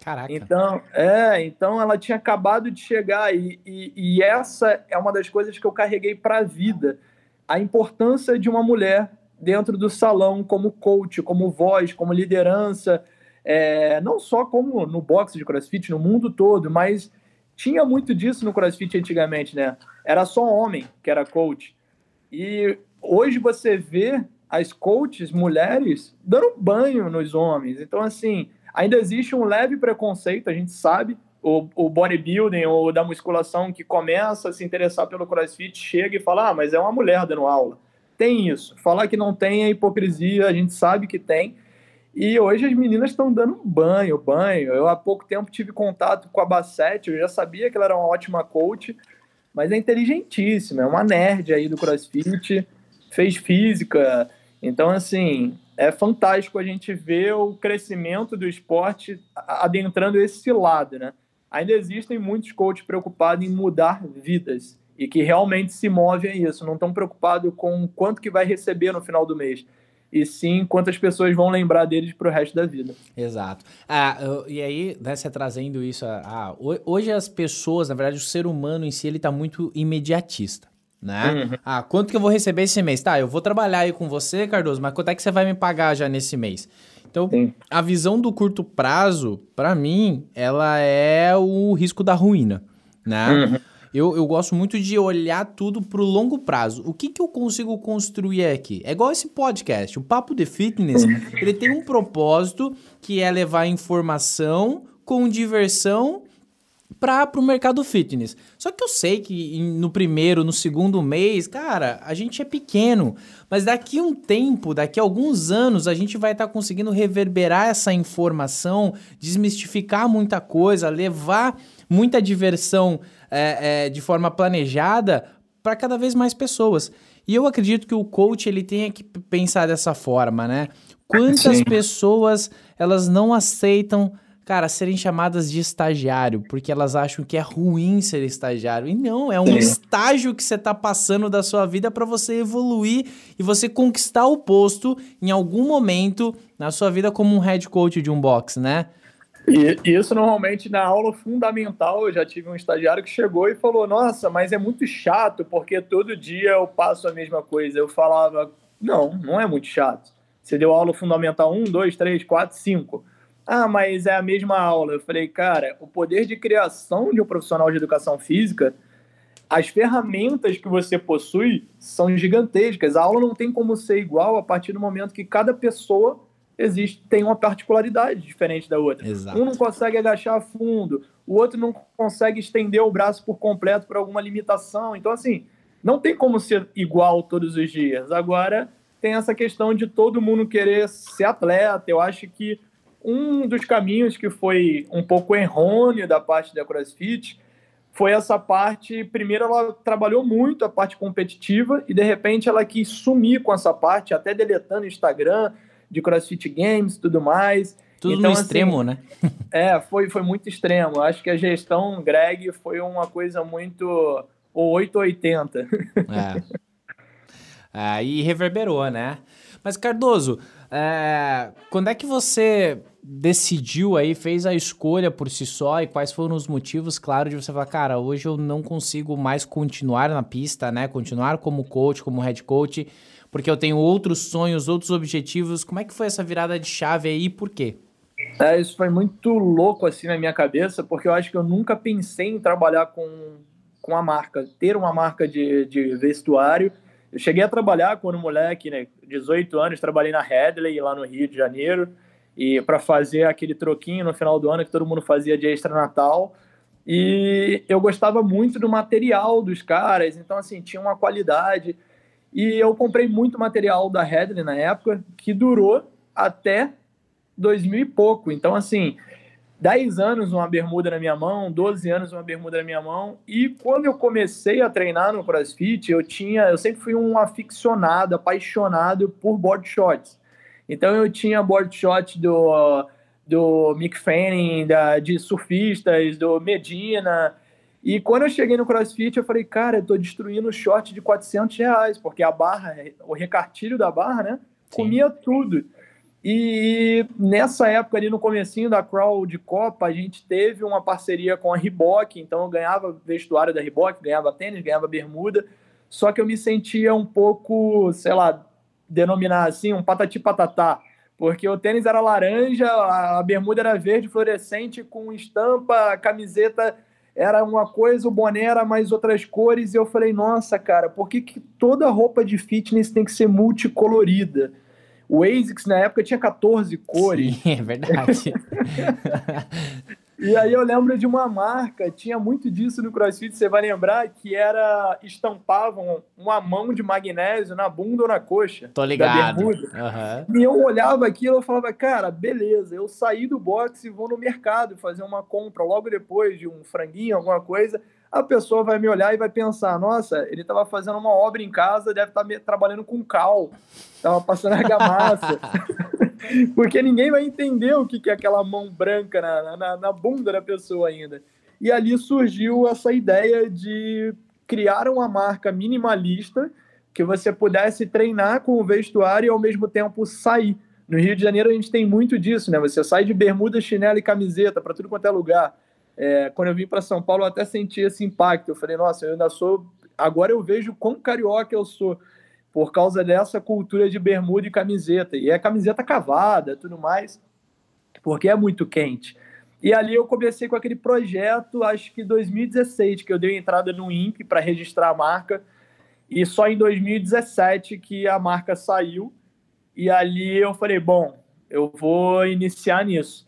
Speaker 1: Caraca.
Speaker 2: Então, é, então ela tinha acabado de chegar e, e, e essa é uma das coisas que eu carreguei para a vida. A importância de uma mulher dentro do salão como coach, como voz, como liderança, é, não só como no boxe de crossfit, no mundo todo, mas tinha muito disso no crossfit antigamente, né? Era só homem que era coach. E hoje você vê as coaches mulheres dando banho nos homens. Então, assim, ainda existe um leve preconceito, a gente sabe. O, o bodybuilding ou da musculação que começa a se interessar pelo crossfit chega e fala: ah, mas é uma mulher dando aula. Tem isso. Falar que não tem é hipocrisia, a gente sabe que tem. E hoje as meninas estão dando banho, banho. Eu há pouco tempo tive contato com a Bassette, eu já sabia que ela era uma ótima coach, mas é inteligentíssima, é uma nerd aí do CrossFit, fez física. Então, assim, é fantástico a gente ver o crescimento do esporte adentrando esse lado, né? Ainda existem muitos coaches preocupados em mudar vidas e que realmente se movem a isso, não estão preocupados com quanto que vai receber no final do mês e sim quantas pessoas vão lembrar deles para o resto da vida.
Speaker 1: Exato. Ah, e aí, né, você trazendo isso, ah, hoje as pessoas, na verdade, o ser humano em si, ele está muito imediatista. Né? Uhum. Ah, quanto que eu vou receber esse mês? Tá, eu vou trabalhar aí com você, Cardoso, mas quanto é que você vai me pagar já nesse mês? Então, Sim. a visão do curto prazo, para mim, ela é o risco da ruína, né? Uhum. Eu, eu gosto muito de olhar tudo pro longo prazo. O que, que eu consigo construir aqui? É igual esse podcast. O Papo de Fitness, ele tem um propósito que é levar informação com diversão para o mercado fitness. Só que eu sei que no primeiro, no segundo mês, cara, a gente é pequeno. Mas daqui um tempo, daqui a alguns anos, a gente vai estar tá conseguindo reverberar essa informação, desmistificar muita coisa, levar muita diversão é, é, de forma planejada para cada vez mais pessoas. E eu acredito que o coach ele tenha que pensar dessa forma, né? Quantas Sim. pessoas elas não aceitam, cara, serem chamadas de estagiário, porque elas acham que é ruim ser estagiário. E não, é um estágio que você está passando da sua vida para você evoluir e você conquistar o posto em algum momento na sua vida como um head coach de um box, né?
Speaker 2: E isso normalmente na aula fundamental eu já tive um estagiário que chegou e falou: Nossa, mas é muito chato porque todo dia eu passo a mesma coisa. Eu falava: Não, não é muito chato. Você deu aula fundamental 1, 2, 3, 4, 5. Ah, mas é a mesma aula. Eu falei: Cara, o poder de criação de um profissional de educação física, as ferramentas que você possui são gigantescas. A aula não tem como ser igual a partir do momento que cada pessoa existe tem uma particularidade diferente da outra. Exato. Um não consegue agachar fundo, o outro não consegue estender o braço por completo por alguma limitação. Então, assim, não tem como ser igual todos os dias. Agora, tem essa questão de todo mundo querer ser atleta. Eu acho que um dos caminhos que foi um pouco errôneo da parte da CrossFit foi essa parte. Primeiro, ela trabalhou muito a parte competitiva e de repente ela quis sumir com essa parte, até deletando o Instagram, de CrossFit Games tudo mais.
Speaker 1: Tudo então, no assim, extremo, né? *laughs*
Speaker 2: é, foi, foi muito extremo. Acho que a gestão Greg foi uma coisa muito 880.
Speaker 1: É. Aí *laughs* é, reverberou, né? Mas, Cardoso, é, quando é que você decidiu aí, fez a escolha por si só e quais foram os motivos, claro, de você falar, cara, hoje eu não consigo mais continuar na pista, né? Continuar como coach, como head coach porque eu tenho outros sonhos, outros objetivos. Como é que foi essa virada de chave aí e por quê?
Speaker 2: É, isso foi muito louco assim na minha cabeça, porque eu acho que eu nunca pensei em trabalhar com, com a marca, ter uma marca de, de vestuário. Eu cheguei a trabalhar quando moleque, né, 18 anos, trabalhei na Headley lá no Rio de Janeiro, e para fazer aquele troquinho no final do ano que todo mundo fazia de extra Natal. E eu gostava muito do material dos caras, então assim, tinha uma qualidade. E eu comprei muito material da Headley na época, que durou até 2000 e pouco. Então, assim, 10 anos uma bermuda na minha mão, 12 anos uma bermuda na minha mão. E quando eu comecei a treinar no CrossFit, eu tinha, eu sempre fui um aficionado, apaixonado por board shots. Então eu tinha board shot do do Mick Fanning, da, de surfistas, do Medina, e quando eu cheguei no CrossFit, eu falei, cara, eu tô destruindo o short de 400 reais, porque a barra, o recartilho da barra, né, Sim. comia tudo. E nessa época ali no comecinho da crawl de Copa, a gente teve uma parceria com a Reebok, então eu ganhava vestuário da Reebok, ganhava tênis, ganhava bermuda, só que eu me sentia um pouco, sei lá, denominar assim, um patati patatá, porque o tênis era laranja, a bermuda era verde fluorescente com estampa, camiseta era uma coisa, o boné era mais outras cores, e eu falei, nossa, cara, por que, que toda roupa de fitness tem que ser multicolorida? O ASICS na época tinha 14 cores.
Speaker 1: Sim, é verdade. *laughs*
Speaker 2: E aí eu lembro de uma marca, tinha muito disso no CrossFit, você vai lembrar, que era estampavam uma mão de magnésio na bunda ou na coxa.
Speaker 1: Tô ligado. Uhum.
Speaker 2: E eu olhava aquilo e falava, cara, beleza, eu saí do boxe e vou no mercado fazer uma compra logo depois de um franguinho, alguma coisa. A pessoa vai me olhar e vai pensar, nossa, ele estava fazendo uma obra em casa, deve estar tá trabalhando com cal, estava passando argamassa. *laughs* Porque ninguém vai entender o que é aquela mão branca na, na, na bunda da pessoa ainda. E ali surgiu essa ideia de criar uma marca minimalista que você pudesse treinar com o vestuário e ao mesmo tempo sair. No Rio de Janeiro a gente tem muito disso, né? Você sai de bermuda, chinelo e camiseta para tudo quanto é lugar. É, quando eu vim para São Paulo, eu até senti esse impacto. Eu falei, nossa, eu ainda sou. Agora eu vejo quão carioca eu sou por causa dessa cultura de bermuda e camiseta. E é camiseta cavada, tudo mais, porque é muito quente. E ali eu comecei com aquele projeto, acho que 2016, que eu dei entrada no INPE para registrar a marca. E só em 2017 que a marca saiu. E ali eu falei, bom, eu vou iniciar nisso.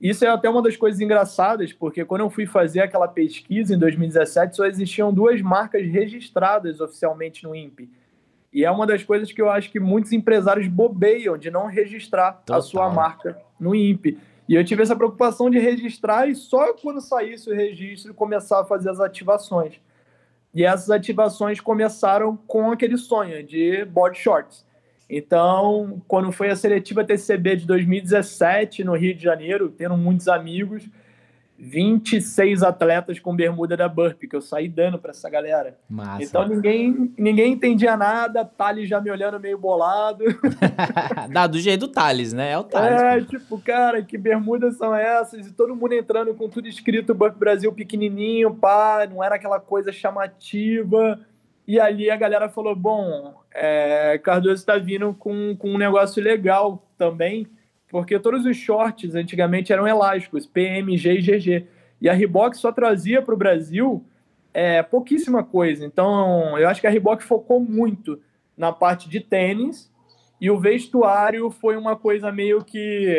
Speaker 2: Isso é até uma das coisas engraçadas, porque quando eu fui fazer aquela pesquisa em 2017, só existiam duas marcas registradas oficialmente no INPE, e é uma das coisas que eu acho que muitos empresários bobeiam de não registrar Total. a sua marca no INPE. E eu tive essa preocupação de registrar e só quando saísse o registro começar a fazer as ativações. E essas ativações começaram com aquele sonho de body shorts. Então, quando foi a seletiva TCB de 2017 no Rio de Janeiro, tendo muitos amigos, 26 atletas com bermuda da Burp, que eu saí dando para essa galera.
Speaker 1: Massa.
Speaker 2: Então ninguém, ninguém entendia nada, Thales já me olhando meio bolado. *laughs*
Speaker 1: Dá do jeito do Thales, né? É o Thales.
Speaker 2: É, pô. tipo, cara, que bermudas são essas? E todo mundo entrando com tudo escrito Burp Brasil pequenininho, pá, não era aquela coisa chamativa. E ali a galera falou, bom, é, Cardoso está vindo com, com um negócio legal também, porque todos os shorts antigamente eram elásticos, PMG e GG. E a Reebok só trazia para o Brasil é, pouquíssima coisa. Então, eu acho que a Reebok focou muito na parte de tênis e o vestuário foi uma coisa meio que.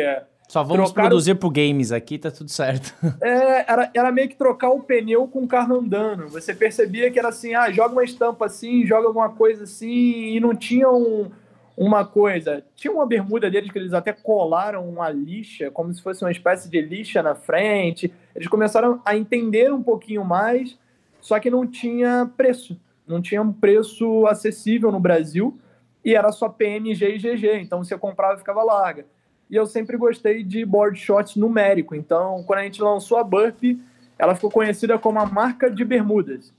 Speaker 1: Só vamos produzir pro games aqui, tá tudo certo. *laughs*
Speaker 2: É, era, era meio que trocar o pneu com o carro andando. Você percebia que era assim, ah, joga uma estampa assim, joga alguma coisa assim, e não tinha um, uma coisa. Tinha uma bermuda deles que eles até colaram uma lixa, como se fosse uma espécie de lixa na frente. Eles começaram a entender um pouquinho mais, só que não tinha preço. Não tinha um preço acessível no Brasil e era só PMG e GG. Então você comprava e ficava larga. E eu sempre gostei de board shorts numérico. Então, quando a gente lançou a Burp, ela ficou conhecida como a marca de bermudas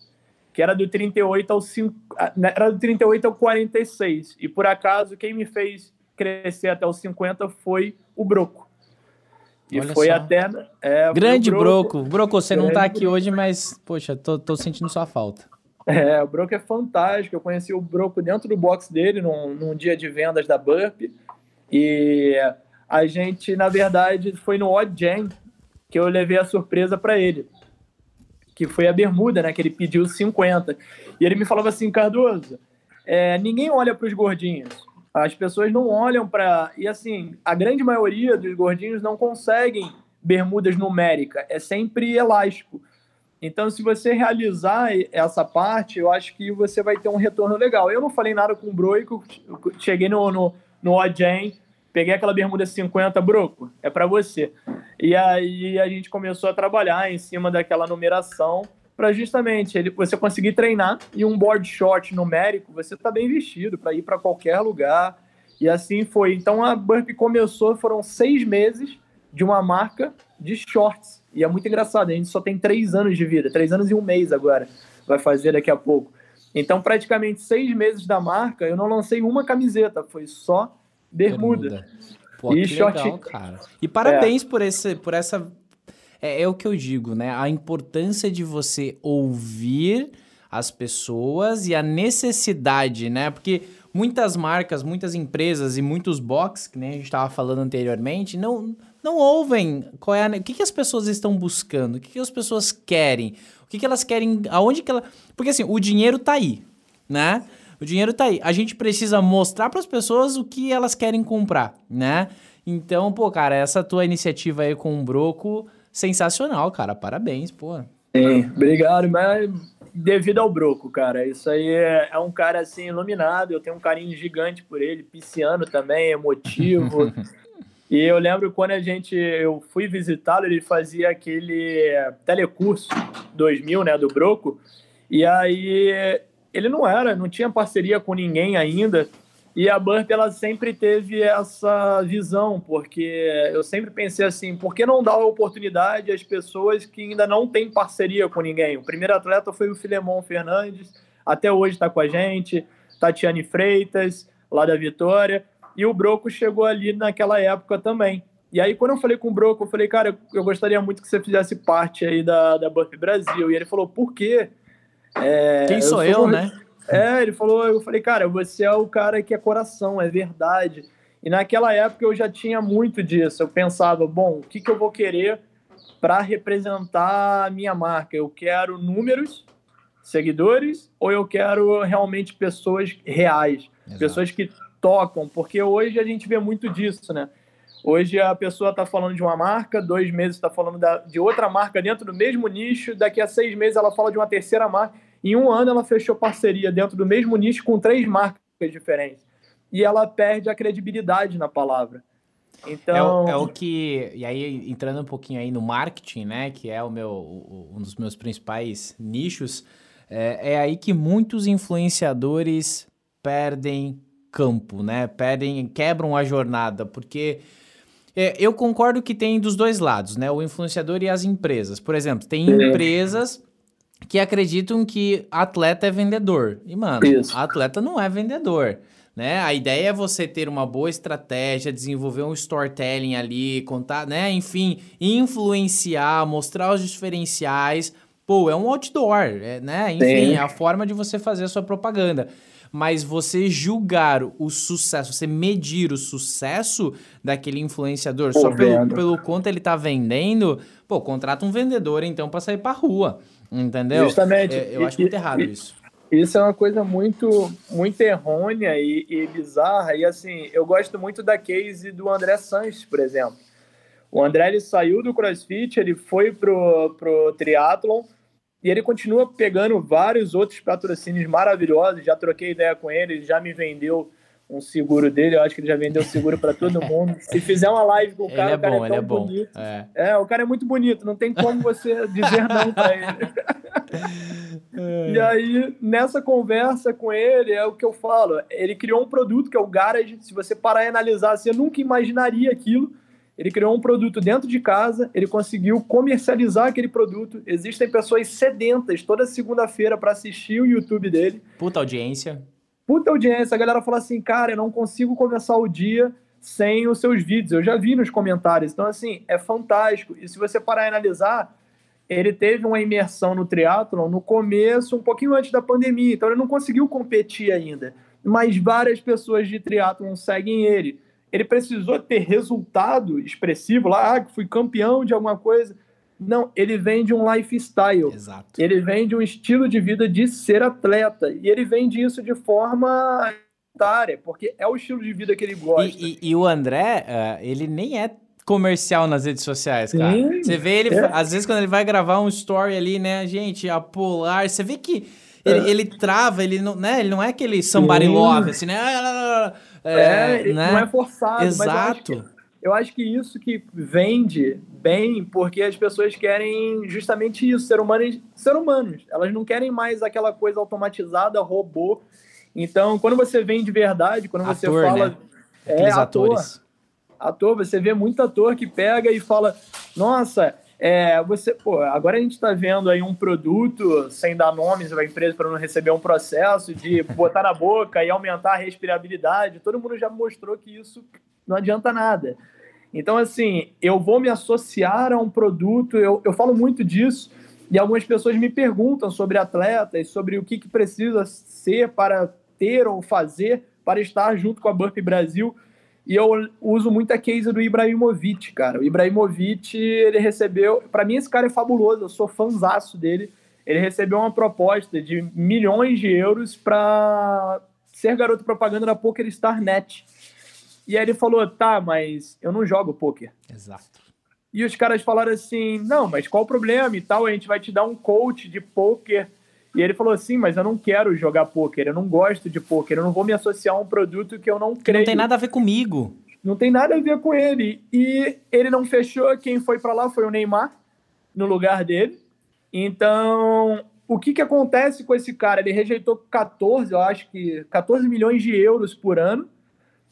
Speaker 2: que era do 38 ao 5, né, era do 38 ao 46. E por acaso quem me fez crescer até os 50 foi o Broco. E Olha foi só. até
Speaker 1: é, grande Broco. Broco. Broco, você grande não tá aqui Broco. hoje, mas poxa, tô, tô sentindo sua falta.
Speaker 2: É, o Broco é fantástico. Eu conheci o Broco dentro do box dele num, num dia de vendas da Burp. E a gente, na verdade, foi no Odd Jam que eu levei a surpresa para ele que foi a bermuda, né? Que ele pediu 50. E ele me falava assim, Cardoso, é, ninguém olha para os gordinhos. As pessoas não olham para. E assim, a grande maioria dos gordinhos não conseguem bermudas numéricas, é sempre elástico. Então, se você realizar essa parte, eu acho que você vai ter um retorno legal. Eu não falei nada com o Broico, cheguei no, no, no Ojen, peguei aquela bermuda 50, Broco, é para você. E aí a gente começou a trabalhar em cima daquela numeração para justamente ele, você conseguir treinar e um board short numérico, você está bem vestido para ir para qualquer lugar. E assim foi. Então a Burp começou, foram seis meses de uma marca de shorts. E é muito engraçado, a gente só tem três anos de vida, três anos e um mês agora, vai fazer daqui a pouco. Então, praticamente seis meses da marca, eu não lancei uma camiseta, foi só bermuda.
Speaker 1: Pô, e short... legal, cara. E parabéns é. por, esse, por essa. É, é o que eu digo, né? A importância de você ouvir as pessoas e a necessidade, né? Porque muitas marcas, muitas empresas e muitos box, que nem a gente estava falando anteriormente, não, não ouvem qual é a, o que, que as pessoas estão buscando, o que, que as pessoas querem, o que, que elas querem, aonde que ela... Porque assim, o dinheiro tá aí, né? O dinheiro tá aí. A gente precisa mostrar para as pessoas o que elas querem comprar, né? Então, pô, cara, essa tua iniciativa aí com o Broco, sensacional, cara. Parabéns, pô.
Speaker 2: Sim, obrigado, mas devido ao Broco, cara. Isso aí é, é, um cara assim iluminado, eu tenho um carinho gigante por ele, pisciano também, emotivo. *laughs* e eu lembro quando a gente eu fui visitá-lo, ele fazia aquele telecurso 2000, né, do Broco. E aí ele não era, não tinha parceria com ninguém ainda. E a Burp, ela sempre teve essa visão, porque eu sempre pensei assim, por que não dar a oportunidade às pessoas que ainda não têm parceria com ninguém? O primeiro atleta foi o Filemon Fernandes, até hoje está com a gente, Tatiane Freitas, lá da Vitória, e o Broco chegou ali naquela época também. E aí, quando eu falei com o Broco, eu falei, cara, eu gostaria muito que você fizesse parte aí da, da Burp Brasil. E ele falou, por quê?
Speaker 1: É, Quem sou eu, eu né?
Speaker 2: É, ele falou, eu falei, cara, você é o cara que é coração, é verdade. E naquela época eu já tinha muito disso. Eu pensava, bom, o que, que eu vou querer para representar a minha marca? Eu quero números, seguidores, ou eu quero realmente pessoas reais, Exato. pessoas que tocam? Porque hoje a gente vê muito disso, né? Hoje a pessoa está falando de uma marca, dois meses está falando da, de outra marca dentro do mesmo nicho, daqui a seis meses ela fala de uma terceira marca. Em um ano, ela fechou parceria dentro do mesmo nicho com três marcas diferentes. E ela perde a credibilidade na palavra.
Speaker 1: Então... É, o, é o que. E aí, entrando um pouquinho aí no marketing, né? Que é o meu, um dos meus principais nichos, é, é aí que muitos influenciadores perdem campo, né? Perdem, quebram a jornada, porque. É, eu concordo que tem dos dois lados, né? O influenciador e as empresas. Por exemplo, tem empresas que acreditam que atleta é vendedor. E, mano, Isso. atleta não é vendedor. Né? A ideia é você ter uma boa estratégia, desenvolver um storytelling ali, contar, né? Enfim, influenciar, mostrar os diferenciais. Pô, é um outdoor, é, né? Enfim, Sim. é a forma de você fazer a sua propaganda. Mas você julgar o sucesso, você medir o sucesso daquele influenciador pô, só pelo, pelo quanto ele tá vendendo, pô, contrata um vendedor então para sair pra rua. Entendeu?
Speaker 2: Justamente.
Speaker 1: É, eu acho muito errado isso.
Speaker 2: Isso é uma coisa muito, muito errônea e, e, bizarra. E assim, eu gosto muito da case do André Sanches, por exemplo. O André ele saiu do CrossFit, ele foi pro, pro triatlon e ele continua pegando vários outros patrocínios maravilhosos. Já troquei ideia com ele, ele já me vendeu um seguro dele, eu acho que ele já vendeu seguro para todo *laughs* mundo. Se fizer uma live com o cara,
Speaker 1: é
Speaker 2: o cara é tão
Speaker 1: é
Speaker 2: bonito.
Speaker 1: É.
Speaker 2: é. o cara é muito bonito, não tem como você dizer não para ele. *laughs* e aí, nessa conversa com ele, é o que eu falo, ele criou um produto que é o Garage, se você parar e analisar, você nunca imaginaria aquilo. Ele criou um produto dentro de casa, ele conseguiu comercializar aquele produto. Existem pessoas sedentas toda segunda-feira para assistir o YouTube dele.
Speaker 1: Puta audiência
Speaker 2: puta audiência. A galera fala assim, cara, eu não consigo começar o dia sem os seus vídeos. Eu já vi nos comentários. Então, assim, é fantástico. E se você parar e analisar, ele teve uma imersão no triatlon no começo, um pouquinho antes da pandemia. Então, ele não conseguiu competir ainda. Mas várias pessoas de triatlon seguem ele. Ele precisou ter resultado expressivo lá, ah, que fui campeão de alguma coisa. Não, ele vem de um lifestyle.
Speaker 1: Exato.
Speaker 2: Ele vem de um estilo de vida de ser atleta. E ele vende isso de forma voluntária, porque é o estilo de vida que ele gosta.
Speaker 1: E, e, e o André, uh, ele nem é comercial nas redes sociais, cara. Sim, você vê ele, é. às vezes, quando ele vai gravar um story ali, né, gente, a polar, você vê que ele, é. ele trava, ele não, né, ele não é aquele somebody Sim. love, assim, né?
Speaker 2: É, é né? não é forçado.
Speaker 1: Exato
Speaker 2: eu acho que isso que vende bem, porque as pessoas querem justamente isso, ser humanos, ser humanos. Elas não querem mais aquela coisa automatizada, robô. Então, quando você vem de verdade, quando você
Speaker 1: ator,
Speaker 2: fala.
Speaker 1: Né? É, ator, atores.
Speaker 2: Ator, você vê muito ator que pega e fala: Nossa, é, você, pô, agora a gente está vendo aí um produto, sem dar nomes da empresa para não receber um processo, de botar na boca e aumentar a respirabilidade. Todo mundo já mostrou que isso não adianta nada. Então, assim, eu vou me associar a um produto, eu, eu falo muito disso, e algumas pessoas me perguntam sobre atletas, sobre o que, que precisa ser para ter ou fazer para estar junto com a Burp Brasil. E eu uso muito a case do Ibrahimovic, cara. O Ibrahimovic, ele recebeu. Para mim, esse cara é fabuloso, eu sou fãzaço dele. Ele recebeu uma proposta de milhões de euros para ser garoto propaganda da Poker Star Net. E aí ele falou: tá, mas eu não jogo poker.
Speaker 1: Exato.
Speaker 2: E os caras falaram assim: não, mas qual o problema e tal? A gente vai te dar um coach de poker. E ele falou assim: mas eu não quero jogar poker, eu não gosto de poker, eu não vou me associar a um produto que eu não creio.
Speaker 1: Não tem nada a ver comigo.
Speaker 2: Não tem nada a ver com ele. E ele não fechou, quem foi para lá foi o Neymar, no lugar dele. Então, o que, que acontece com esse cara? Ele rejeitou 14, eu acho que 14 milhões de euros por ano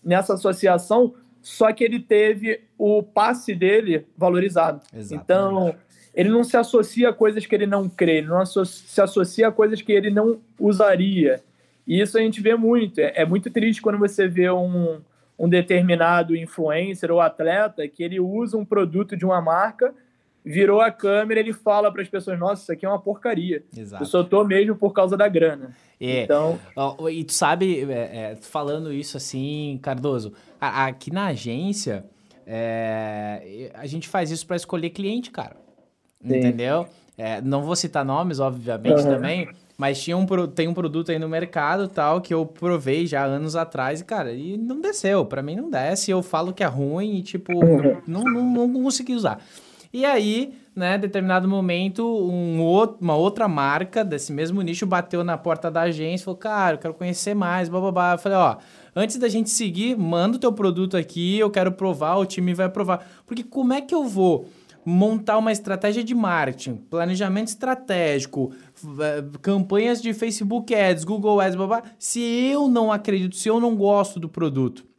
Speaker 2: nessa associação, só que ele teve o passe dele valorizado. Exatamente. Então, ele não se associa a coisas que ele não crê, ele não se associa a coisas que ele não usaria. E isso a gente vê muito. É, é muito triste quando você vê um, um determinado influencer ou atleta que ele usa um produto de uma marca virou a câmera ele fala para as pessoas: Nossa, isso aqui é uma porcaria. Exato. Eu só tô mesmo por causa da grana.
Speaker 1: É. Então. E tu sabe, é, é, falando isso assim, Cardoso, aqui na agência, é, a gente faz isso para escolher cliente, cara. Sim. Entendeu? É, não vou citar nomes, obviamente, uhum. também. Mas tinha um, tem um produto aí no mercado tal que eu provei já anos atrás e, cara, e não desceu. Para mim não desce. Eu falo que é ruim e, tipo, uhum. não, não, não consegui usar. E aí, né, determinado momento, um outro, uma outra marca desse mesmo nicho bateu na porta da agência e falou, cara, eu quero conhecer mais, blá. Eu falei, ó, antes da gente seguir, manda o teu produto aqui, eu quero provar, o time vai provar. Porque como é que eu vou montar uma estratégia de marketing, planejamento estratégico, eh, campanhas de Facebook Ads, Google Ads, blá, se eu não acredito, se eu não gosto do produto?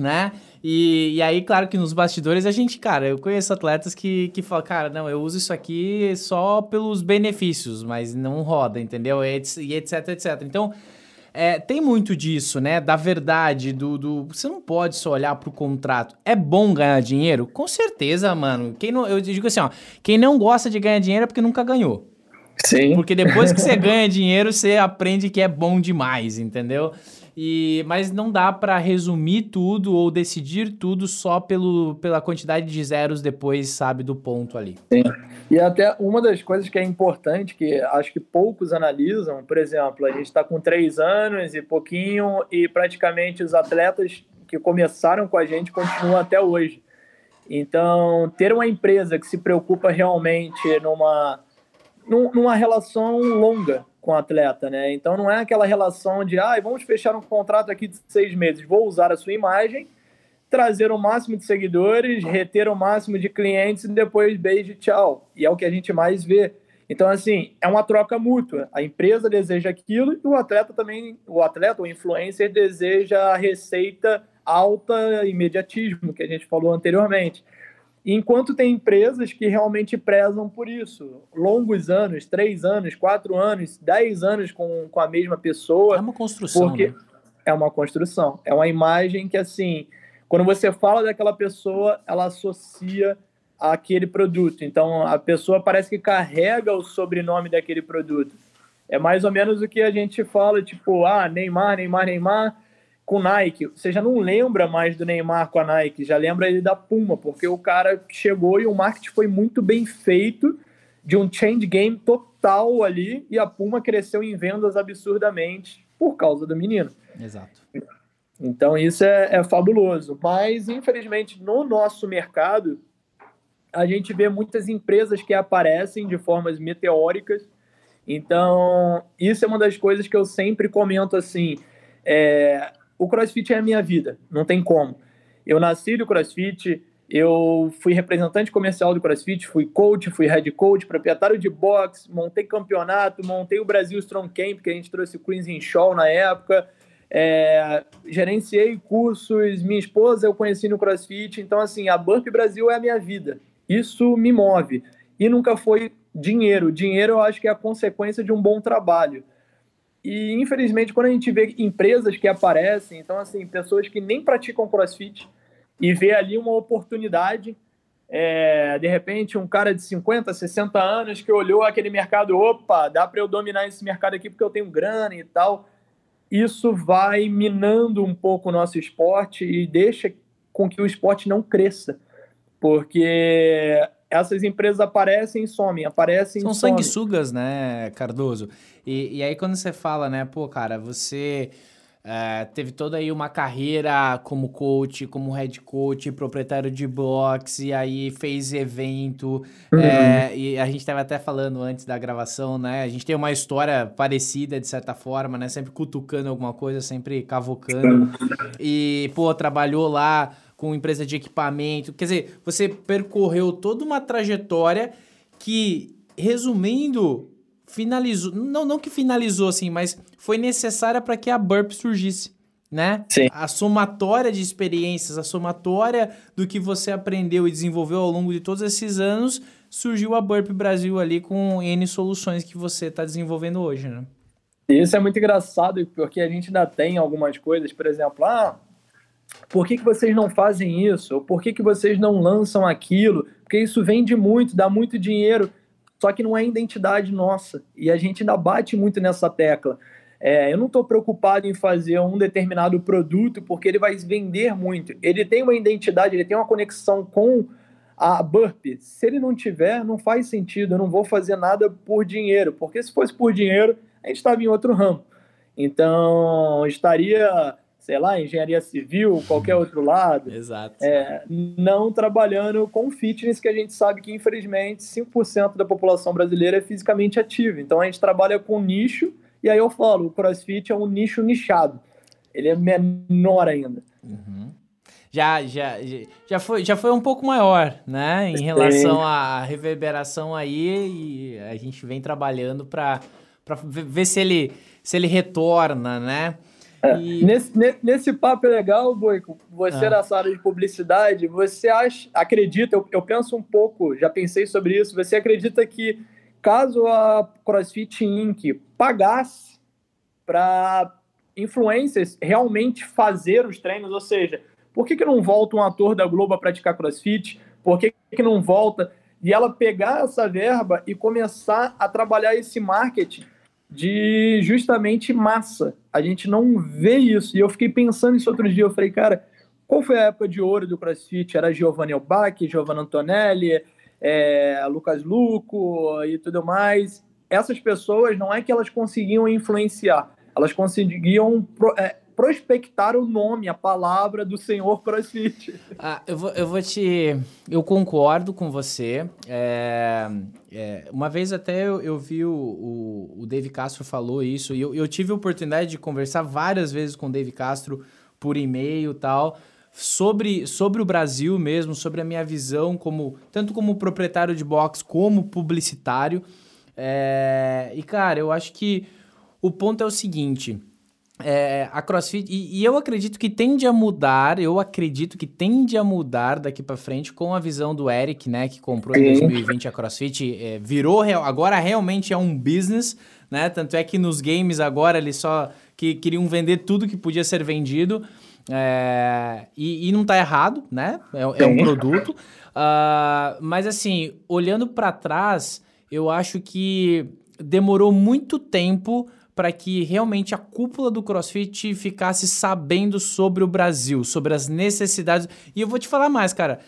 Speaker 1: né? E, e aí, claro que nos bastidores a gente, cara, eu conheço atletas que, que falam, cara, não, eu uso isso aqui só pelos benefícios, mas não roda, entendeu? E etc, etc. Então, é, tem muito disso, né? Da verdade, do, do. Você não pode só olhar pro contrato. É bom ganhar dinheiro? Com certeza, mano. Quem não, eu digo assim, ó, quem não gosta de ganhar dinheiro é porque nunca ganhou.
Speaker 2: Sim.
Speaker 1: Porque depois que você *laughs* ganha dinheiro, você aprende que é bom demais, entendeu? E, mas não dá para resumir tudo ou decidir tudo só pelo, pela quantidade de zeros depois, sabe, do ponto ali.
Speaker 2: Sim. E até uma das coisas que é importante, que acho que poucos analisam, por exemplo, a gente está com três anos e pouquinho, e praticamente os atletas que começaram com a gente continuam até hoje. Então, ter uma empresa que se preocupa realmente numa, numa relação longa com o atleta, né? Então não é aquela relação de, ah, vamos fechar um contrato aqui de seis meses, vou usar a sua imagem, trazer o máximo de seguidores, reter o máximo de clientes e depois beijo tchau. E é o que a gente mais vê. Então, assim, é uma troca mútua. A empresa deseja aquilo e o atleta também, o atleta, o influencer, deseja a receita alta, imediatismo, que a gente falou anteriormente. Enquanto tem empresas que realmente prezam por isso. Longos anos, três anos, quatro anos, dez anos com, com a mesma pessoa.
Speaker 1: É uma construção. Porque né?
Speaker 2: é uma construção. É uma imagem que, assim, quando você fala daquela pessoa, ela associa aquele produto. Então, a pessoa parece que carrega o sobrenome daquele produto. É mais ou menos o que a gente fala, tipo, ah, Neymar, Neymar, Neymar com Nike, você já não lembra mais do Neymar com a Nike, já lembra ele da Puma, porque o cara chegou e o marketing foi muito bem feito, de um change game total ali, e a Puma cresceu em vendas absurdamente por causa do menino.
Speaker 1: Exato.
Speaker 2: Então isso é, é fabuloso. Mas, infelizmente, no nosso mercado, a gente vê muitas empresas que aparecem de formas meteóricas. Então, isso é uma das coisas que eu sempre comento assim. É, o CrossFit é a minha vida, não tem como. Eu nasci do CrossFit, eu fui representante comercial do CrossFit, fui coach, fui head coach, proprietário de boxe, montei campeonato, montei o Brasil Strong Camp, que a gente trouxe o Queens in Show na época, é, gerenciei cursos, minha esposa eu conheci no CrossFit, então assim, a Burp Brasil é a minha vida. Isso me move. E nunca foi dinheiro. Dinheiro eu acho que é a consequência de um bom trabalho. E, infelizmente, quando a gente vê empresas que aparecem, então, assim, pessoas que nem praticam crossfit e vê ali uma oportunidade, é, de repente, um cara de 50, 60 anos que olhou aquele mercado, opa, dá para eu dominar esse mercado aqui porque eu tenho grana e tal. isso vai minando um pouco o nosso esporte e deixa com que o esporte não cresça. Porque essas empresas aparecem e somem, aparecem
Speaker 1: São
Speaker 2: e somem.
Speaker 1: sanguessugas, né, Cardoso? E, e aí quando você fala, né, pô, cara, você é, teve toda aí uma carreira como coach, como head coach, proprietário de box, e aí fez evento. Uhum. É, e a gente estava até falando antes da gravação, né? A gente tem uma história parecida, de certa forma, né? Sempre cutucando alguma coisa, sempre cavocando. E, pô, trabalhou lá com empresa de equipamento. Quer dizer, você percorreu toda uma trajetória que, resumindo, finalizou, não, não que finalizou assim, mas foi necessária para que a Burp surgisse, né?
Speaker 2: Sim.
Speaker 1: A somatória de experiências, a somatória do que você aprendeu e desenvolveu ao longo de todos esses anos, surgiu a Burp Brasil ali com N soluções que você está desenvolvendo hoje, né?
Speaker 2: Isso é muito engraçado, porque a gente ainda tem algumas coisas, por exemplo, ah, por que, que vocês não fazem isso? Ou por que, que vocês não lançam aquilo? Porque isso vende muito, dá muito dinheiro só que não é identidade nossa. E a gente ainda bate muito nessa tecla. É, eu não estou preocupado em fazer um determinado produto porque ele vai vender muito. Ele tem uma identidade, ele tem uma conexão com a Burp. Se ele não tiver, não faz sentido. Eu não vou fazer nada por dinheiro, porque se fosse por dinheiro, a gente estava em outro ramo. Então, estaria sei lá, engenharia civil, qualquer outro lado.
Speaker 1: Exato.
Speaker 2: É, não trabalhando com fitness, que a gente sabe que, infelizmente, 5% da população brasileira é fisicamente ativa. Então, a gente trabalha com nicho, e aí eu falo, o crossfit é um nicho nichado. Ele é menor ainda.
Speaker 1: Uhum. Já, já, já, foi, já foi um pouco maior, né? Em relação à reverberação aí, e a gente vem trabalhando para ver se ele, se ele retorna, né?
Speaker 2: É, e... nesse, nesse papo é legal, Boico, você ah. nessa área de publicidade, você acha, acredita, eu, eu penso um pouco, já pensei sobre isso, você acredita que caso a CrossFit Inc. pagasse para influencers realmente fazer os treinos, ou seja, por que, que não volta um ator da Globo a praticar CrossFit? Por que, que não volta? E ela pegar essa verba e começar a trabalhar esse marketing de justamente massa. A gente não vê isso. E eu fiquei pensando isso outro dia. Eu falei, cara, qual foi a época de ouro do CrossFit? Era Giovanni Elbach, Giovanna Antonelli, é, Lucas Luco e tudo mais. Essas pessoas não é que elas conseguiam influenciar, elas conseguiam é, prospectar o nome, a palavra do senhor CrossFit.
Speaker 1: Ah, eu, vou, eu vou te. Eu concordo com você. É, é, uma vez até eu, eu vi o, o, o Dave Castro falou isso, e eu, eu tive a oportunidade de conversar várias vezes com o Dave Castro por e-mail e tal. Sobre, sobre o Brasil mesmo, sobre a minha visão, como tanto como proprietário de box como publicitário. É, e, cara, eu acho que o ponto é o seguinte: é, a CrossFit, e, e, eu acredito que tende a mudar, eu acredito que tende a mudar daqui para frente com a visão do Eric, né, que comprou em 2020 a CrossFit, é, virou, agora realmente é um business, né, tanto é que nos games agora eles só que, queriam vender tudo que podia ser vendido, é, e, e, não tá errado, né, é, é um produto, uh, mas assim, olhando para trás, eu acho que demorou muito tempo para que realmente a cúpula do CrossFit ficasse sabendo sobre o Brasil, sobre as necessidades. E eu vou te falar mais, cara.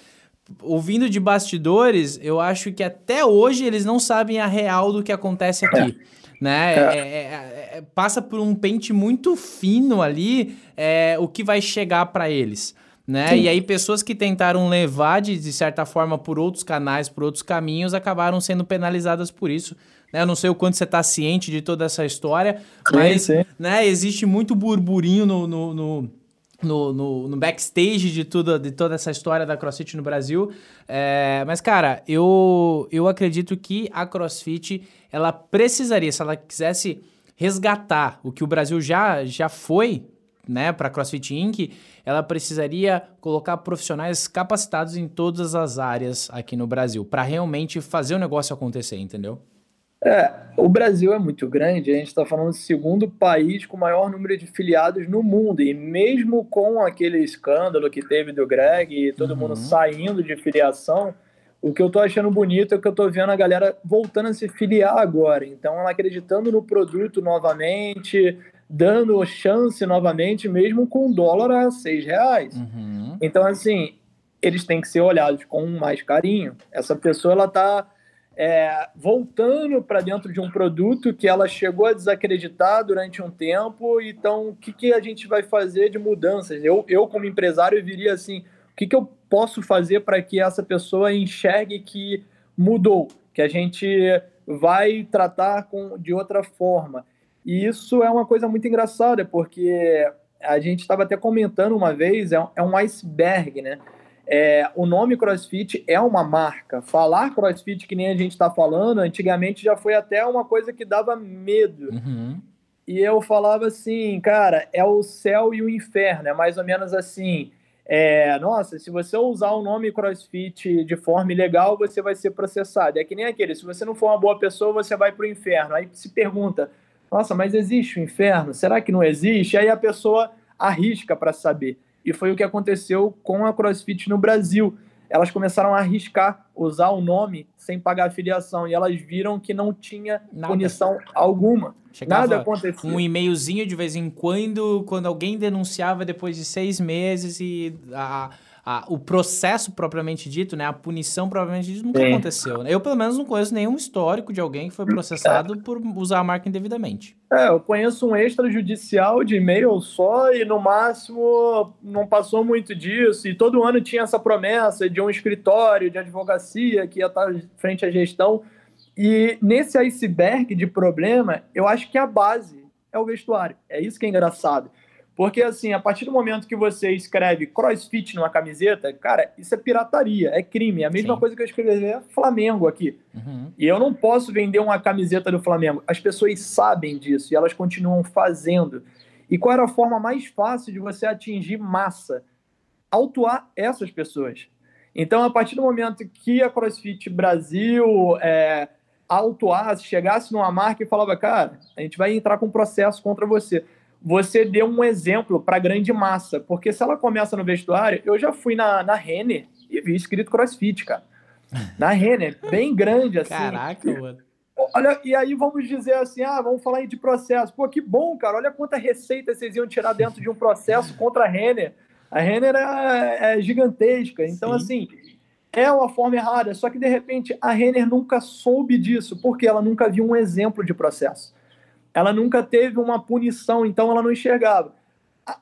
Speaker 1: Ouvindo de bastidores, eu acho que até hoje eles não sabem a real do que acontece aqui. É. Né? É. É, é, é passa por um pente muito fino ali é, o que vai chegar para eles. Né? E aí pessoas que tentaram levar de, de certa forma por outros canais, por outros caminhos, acabaram sendo penalizadas por isso. Né? Eu não sei o quanto você está ciente de toda essa história, sim, mas sim. Né, existe muito burburinho no, no, no no, no, no, backstage de, tudo, de toda essa história da CrossFit no Brasil. É, mas, cara, eu, eu acredito que a CrossFit ela precisaria, se ela quisesse resgatar o que o Brasil já, já foi né, para a CrossFit Inc., ela precisaria colocar profissionais capacitados em todas as áreas aqui no Brasil, para realmente fazer o negócio acontecer, entendeu?
Speaker 2: É, o Brasil é muito grande, a gente está falando do segundo país com maior número de filiados no mundo, e mesmo com aquele escândalo que teve do Greg e todo uhum. mundo saindo de filiação, o que eu estou achando bonito é que eu estou vendo a galera voltando a se filiar agora, então ela acreditando no produto novamente, dando chance novamente, mesmo com o dólar a seis reais.
Speaker 1: Uhum.
Speaker 2: Então, assim, eles têm que ser olhados com mais carinho. Essa pessoa, ela está é, voltando para dentro de um produto que ela chegou a desacreditar durante um tempo. Então, o que, que a gente vai fazer de mudanças? Eu, eu como empresário, viria assim: o que, que eu posso fazer para que essa pessoa enxergue que mudou, que a gente vai tratar com, de outra forma? E isso é uma coisa muito engraçada, porque a gente estava até comentando uma vez, é, é um iceberg, né? É, o nome CrossFit é uma marca. Falar CrossFit, que nem a gente está falando, antigamente já foi até uma coisa que dava medo.
Speaker 1: Uhum.
Speaker 2: E eu falava assim, cara, é o céu e o inferno. É mais ou menos assim. É, nossa, se você usar o nome CrossFit de forma ilegal, você vai ser processado. É que nem aquele, se você não for uma boa pessoa, você vai para o inferno. Aí se pergunta, nossa, mas existe o inferno? Será que não existe? Aí a pessoa arrisca para saber. E foi o que aconteceu com a CrossFit no Brasil. Elas começaram a arriscar usar o nome sem pagar afiliação e elas viram que não tinha
Speaker 1: Nada.
Speaker 2: punição alguma.
Speaker 1: Chegava
Speaker 2: Nada acontecia.
Speaker 1: um e-mailzinho de vez em quando, quando alguém denunciava depois de seis meses e a, a- o processo propriamente dito, né? A punição propriamente dito nunca
Speaker 2: Sim.
Speaker 1: aconteceu. né? Eu, pelo menos, não conheço nenhum histórico de alguém que foi processado por usar a marca indevidamente.
Speaker 2: É, eu conheço um extrajudicial de e-mail só e no máximo não passou muito disso. E todo ano tinha essa promessa de um escritório de advocacia que ia estar frente à gestão. E nesse iceberg de problema, eu acho que a base é o vestuário. É isso que é engraçado. Porque, assim, a partir do momento que você escreve crossfit numa camiseta, cara, isso é pirataria, é crime. É a mesma
Speaker 1: Sim.
Speaker 2: coisa que eu escrever Flamengo aqui.
Speaker 1: Uhum.
Speaker 2: E eu não posso vender uma camiseta do Flamengo. As pessoas sabem disso e elas continuam fazendo. E qual era a forma mais fácil de você atingir massa? Autuar essas pessoas. Então, a partir do momento que a CrossFit Brasil é, autuasse, chegasse numa marca e falava, cara, a gente vai entrar com um processo contra você. Você deu um exemplo para a grande massa. Porque se ela começa no vestuário, eu já fui na, na Renner e vi escrito CrossFit, cara. Na Renner, bem grande assim.
Speaker 1: Caraca, mano.
Speaker 2: Olha, e aí vamos dizer assim, ah, vamos falar aí de processo. Pô, que bom, cara. Olha quanta receita vocês iam tirar dentro de um processo contra a Renner. A Renner é, é gigantesca. Então,
Speaker 1: Sim.
Speaker 2: assim, é uma forma errada. Só que, de repente, a Renner nunca soube disso, porque ela nunca viu um exemplo de processo. Ela nunca teve uma punição, então ela não enxergava.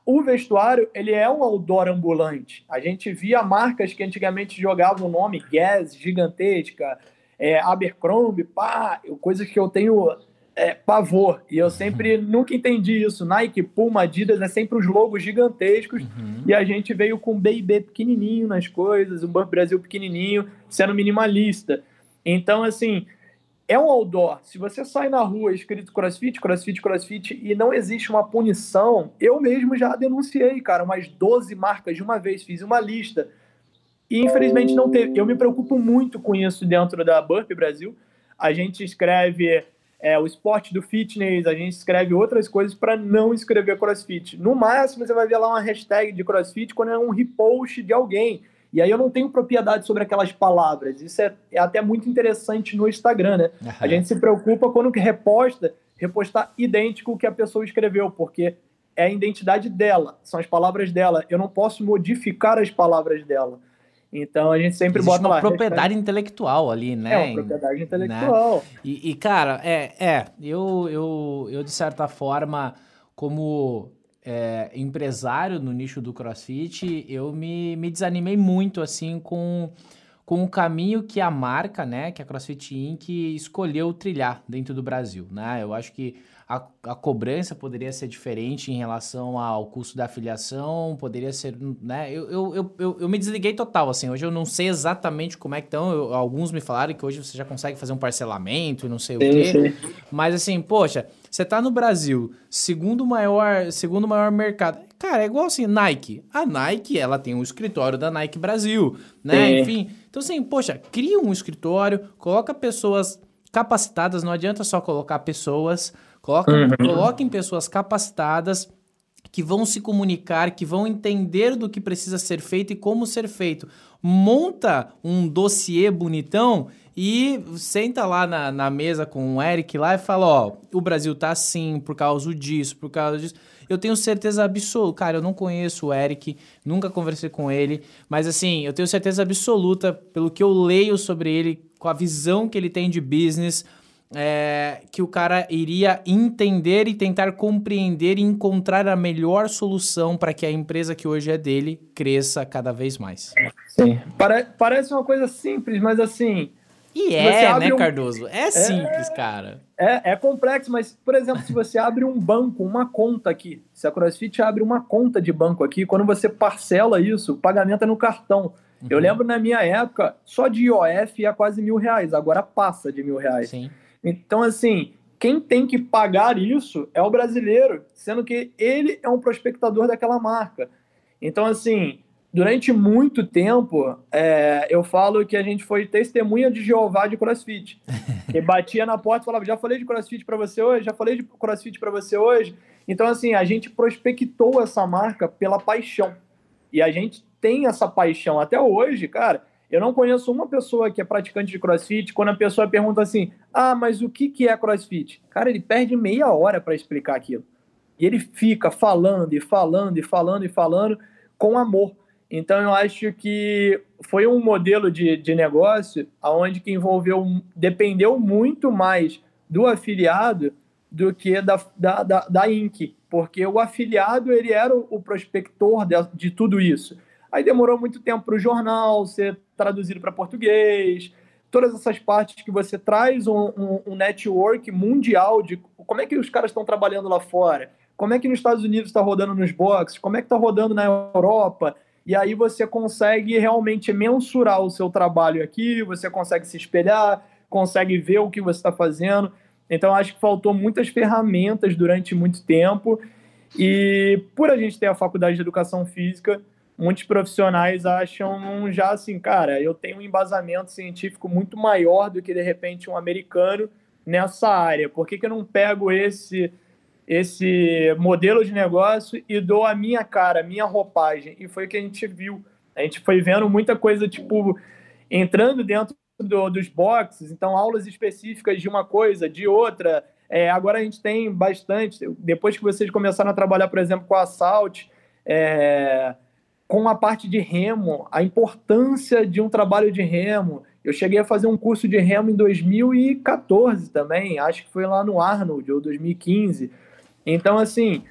Speaker 2: O vestuário, ele é um outdoor ambulante. A gente via marcas que antigamente jogavam o nome Guess, gigantesca, é, Abercrombie, pá, coisas que eu tenho é, pavor. E eu sempre nunca entendi isso. Nike, Puma, Adidas, é sempre os logos gigantescos.
Speaker 1: Uhum.
Speaker 2: E a gente veio com BB pequenininho nas coisas, um Banco Brasil pequenininho, sendo minimalista. Então, assim, é um outdoor. Se você sai na rua escrito crossfit, crossfit, crossfit e não existe uma punição, eu mesmo já denunciei, cara, umas 12 marcas de uma vez, fiz uma lista. E infelizmente não teve. Eu me preocupo muito com isso dentro da Burp Brasil. A gente escreve é, o esporte do fitness, a gente escreve outras coisas para não escrever crossfit. No máximo, você vai ver lá uma hashtag de crossfit quando é um repost de alguém. E aí eu não tenho propriedade sobre aquelas palavras. Isso é, é até muito interessante no Instagram, né? A gente se preocupa quando que reposta, repostar idêntico o que a pessoa escreveu, porque é a identidade dela, são as palavras dela. Eu não posso modificar as palavras dela. Então a gente sempre
Speaker 1: Existe
Speaker 2: bota
Speaker 1: uma
Speaker 2: lá.
Speaker 1: propriedade intelectual ali,
Speaker 2: hashtag-
Speaker 1: né?
Speaker 2: É uma propriedade intelectual.
Speaker 1: E, e, cara, é, é eu, eu, eu, de certa forma, como é, empresário no nicho do CrossFit, eu me, me desanimei muito, assim, com, com o caminho que a marca, né, que a CrossFit Inc. escolheu trilhar dentro do Brasil, né? Eu acho que a, a cobrança poderia ser diferente em relação ao custo da afiliação, poderia ser, né? Eu, eu, eu, eu, me desliguei total, assim. Hoje eu não sei exatamente como é que estão. Eu- alguns me falaram que hoje você já consegue fazer um parcelamento e não sei o quê.
Speaker 2: sim.
Speaker 1: Mas assim, poxa, você tá no Brasil, segundo maior, segundo maior mercado. Cara, é igual assim, Nike. A Nike, ela tem um escritório da Nike Brasil, né?
Speaker 2: Sim.
Speaker 1: Enfim, então assim, poxa, cria um escritório, coloca pessoas capacitadas, não adianta só colocar pessoas, coloca,
Speaker 2: Uhum.
Speaker 1: coloquem pessoas capacitadas que vão se comunicar, que vão entender do que precisa ser feito e como ser feito. Monta um dossiê bonitão e senta lá na, na mesa com o Eric lá e fala: Ó, o Brasil tá assim por causa disso, por causa disso. Eu tenho certeza absoluta, cara, eu não conheço o Eric, nunca conversei com ele, mas assim, eu tenho certeza absoluta, pelo que eu leio sobre ele, com a visão que ele tem de business, é, que o cara iria entender e tentar compreender e encontrar a melhor solução para que a empresa que hoje é dele cresça cada vez mais.
Speaker 2: Sim. Pare parece uma coisa simples, mas assim.
Speaker 1: E é, né, um... Cardoso? É, é simples, cara.
Speaker 2: É, é complexo, mas, por exemplo, se você abre um banco, uma conta aqui, se a CrossFit abre uma conta de banco aqui, quando você parcela isso, o pagamento é no cartão. Uhum. Eu lembro na minha época, só de IOF ia quase mil reais, agora passa de mil reais. Sim. Então, assim, quem tem que pagar isso é o brasileiro, sendo que ele é um prospectador daquela marca. Então, assim, durante muito tempo, é, eu falo que a gente foi testemunha de Jeová de CrossFit. *laughs* Que batia na porta e falava: já falei de CrossFit para você hoje, já falei de CrossFit para você hoje. Então, assim, a gente prospectou essa marca pela paixão. E a gente tem essa paixão até hoje, cara. Eu não conheço uma pessoa que é praticante de crossfit, quando a pessoa pergunta assim: ah, mas o que, que é crossfit? Cara, ele perde meia hora para explicar aquilo. E ele fica falando e falando e falando e falando com amor. Então eu acho que foi um modelo de, de negócio onde que envolveu, dependeu muito mais do afiliado do que da, da, da, da Inc. Porque o afiliado ele era o, o prospector de, de tudo isso. Aí demorou muito tempo para o jornal ser traduzido para português, todas essas partes que você traz um, um, um, network mundial de como é que os caras estão trabalhando lá fora, como é que nos Estados Unidos está rodando nos boxes, como é que está rodando na Europa, e aí você consegue realmente mensurar o seu trabalho aqui, você consegue se espelhar, consegue ver o que você está fazendo. Então, acho que faltou muitas ferramentas durante muito tempo, e por a gente ter a faculdade de educação física, muitos profissionais acham já assim, cara, eu tenho um embasamento científico muito maior do que de repente um americano nessa área. Por que, que eu não pego esse esse modelo de negócio e dou a minha cara, a minha roupagem? E foi o que a gente viu. A gente foi vendo muita coisa tipo entrando dentro do, dos boxes, então aulas específicas de uma coisa, de outra. É, agora a gente tem bastante. Depois que vocês começaram a trabalhar, por exemplo, com a Salt, é, com a parte de remo, a importância de um trabalho de remo. Eu cheguei a fazer um curso de remo em 2014 também, acho que foi lá no Arnold, ou 2015. Então, assim,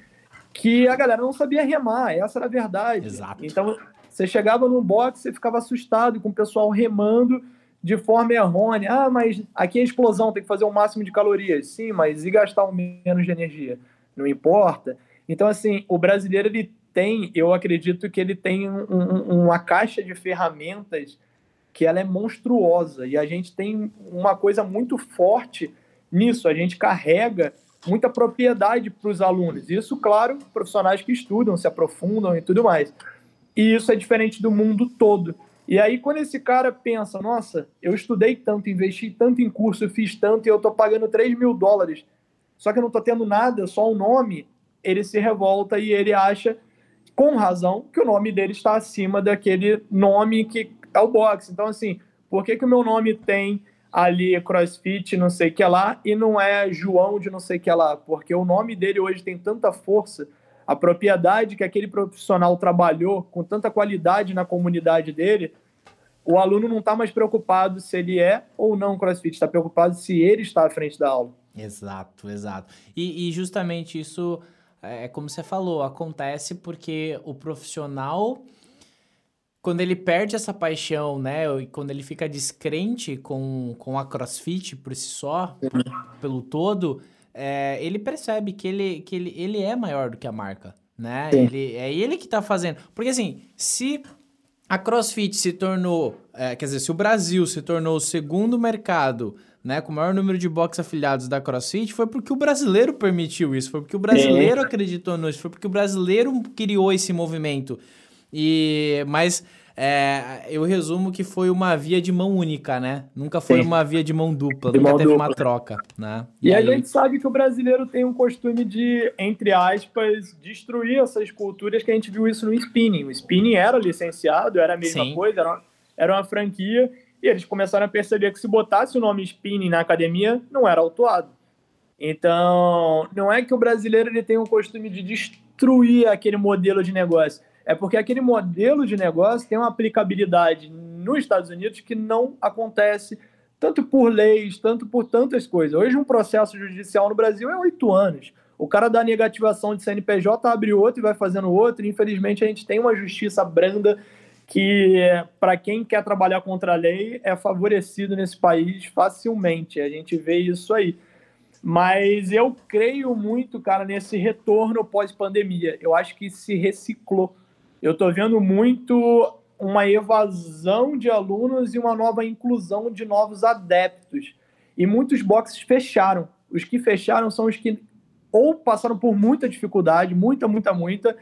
Speaker 2: que a galera não sabia remar, essa era a verdade. Exato. Então, você chegava no box, você ficava assustado com o pessoal remando de forma errônea. Ah, mas aqui é explosão, tem que fazer o máximo de calorias. Sim, mas e gastar o menos de energia? Não importa. Então, assim, o brasileiro, ele tem, eu acredito que ele tem um, um, uma caixa de ferramentas que ela é monstruosa e a gente tem uma coisa muito forte nisso. A gente carrega muita propriedade para os alunos. Isso, claro, profissionais que estudam, se aprofundam e tudo mais. E isso é diferente do mundo todo. E aí, quando esse cara pensa, nossa, eu estudei tanto, investi tanto em curso, fiz tanto e eu estou pagando 3 mil dólares, só que eu não estou tendo nada, só um nome, ele se revolta e ele acha com razão, que o nome dele está acima daquele nome que é o boxe. Então, assim, por que, que o meu nome tem ali CrossFit, não sei o que lá, e não é João de não sei o que lá? Porque o nome dele hoje tem tanta força, a propriedade que aquele profissional trabalhou com tanta qualidade na comunidade dele, o aluno não está mais preocupado se ele é ou não CrossFit, está preocupado se ele está à frente da aula.
Speaker 1: Exato, exato. E, e justamente isso é, é como você falou, acontece porque o profissional, quando ele perde essa paixão, né, e quando ele fica descrente com, com a crossfit por si só, pelo todo, é, ele percebe que, ele, que ele, ele é maior do que a marca, né? Ele, é ele que tá fazendo. Porque assim, se a crossfit se tornou, é, quer dizer, se o Brasil se tornou o segundo mercado né, com o maior número de box afiliados da CrossFit, foi porque o brasileiro permitiu isso, foi porque o brasileiro é. acreditou nisso, foi porque o brasileiro criou esse movimento. E mas é, eu resumo que foi uma via de mão única, né? Nunca foi Sim. uma via de mão dupla, de nunca mão teve dupla. uma troca, né?
Speaker 2: E, e aí... a gente sabe que o brasileiro tem um costume de, entre aspas, destruir essas culturas que a gente viu isso no spinning. O spinning era licenciado, era a mesma Sim. coisa, era uma, era uma franquia, e eles começaram a perceber que se botasse o nome spinning na academia, não era autuado. Então, não é que o brasileiro ele tem o costume de destruir aquele modelo de negócio é porque aquele modelo de negócio tem uma aplicabilidade nos Estados Unidos que não acontece tanto por leis, tanto por tantas coisas. Hoje, um processo judicial no Brasil é oito anos. O cara dá negativação de CNPJ, abre outro e vai fazendo outro. Infelizmente, a gente tem uma justiça branda que, para quem quer trabalhar contra a lei, é favorecido nesse país facilmente. A gente vê isso aí. Mas eu creio muito, cara, nesse retorno pós-pandemia. Eu acho que se reciclou eu estou vendo muito uma evasão de alunos e uma nova inclusão de novos adeptos. E muitos boxes fecharam. Os que fecharam são os que ou passaram por muita dificuldade, muita, muita, muita,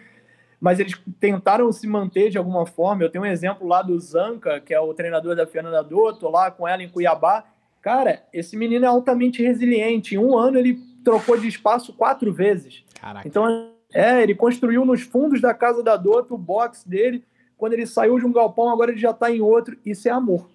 Speaker 2: mas eles tentaram se manter de alguma forma. Eu tenho um exemplo lá do Zanca, que é o treinador da Fernanda Dotto, lá com ela em Cuiabá. Cara, esse menino é altamente resiliente. Em um ano ele trocou de espaço quatro vezes. Caraca. Então é, ele construiu nos fundos da casa da Dota o box dele. Quando ele saiu de um galpão, agora ele já está em outro. Isso é amor.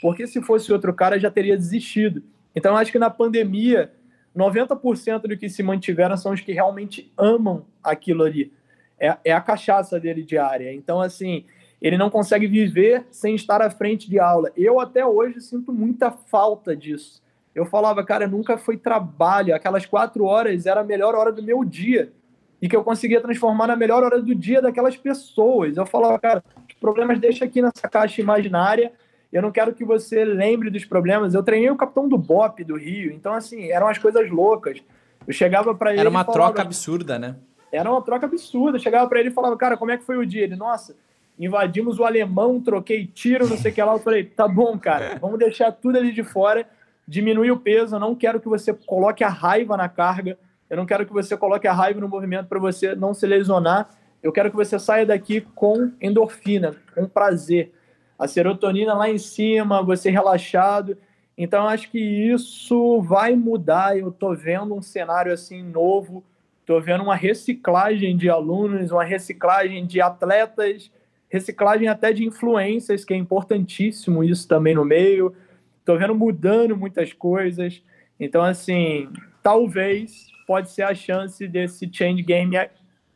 Speaker 2: Porque se fosse outro cara, já teria desistido. Então, acho que na pandemia, 90% do que se mantiveram são os que realmente amam aquilo ali. É, é a cachaça dele diária. Então, assim, ele não consegue viver sem estar à frente de aula. Eu, até hoje, sinto muita falta disso. Eu falava, cara, nunca foi trabalho. Aquelas quatro horas era a melhor hora do meu dia e que eu conseguia transformar na melhor hora do dia daquelas pessoas. Eu falava, cara, os problemas deixa aqui nessa caixa imaginária. Eu não quero que você lembre dos problemas. Eu treinei o capitão do BOP do Rio, então assim, eram as coisas loucas. Eu chegava para ele.
Speaker 1: Era uma falava, troca absurda, né?
Speaker 2: Era uma troca absurda. Chegava para ele e falava, cara, como é que foi o dia? Ele, nossa, invadimos o alemão, troquei tiro, não sei o que lá. Eu falei, tá bom, cara, vamos deixar tudo ali de fora, diminuir o peso. Eu não quero que você coloque a raiva na carga eu não quero que você coloque a raiva no movimento para você não se lesionar. Eu quero que você saia daqui com endorfina, com prazer. A serotonina lá em cima, você relaxado. Então, acho que isso vai mudar. Eu estou vendo um cenário assim novo. Estou vendo uma reciclagem de alunos, uma reciclagem de atletas, reciclagem até de influências, que é importantíssimo isso também no meio. Estou vendo mudando muitas coisas. Então, assim, talvez pode ser a chance desse change game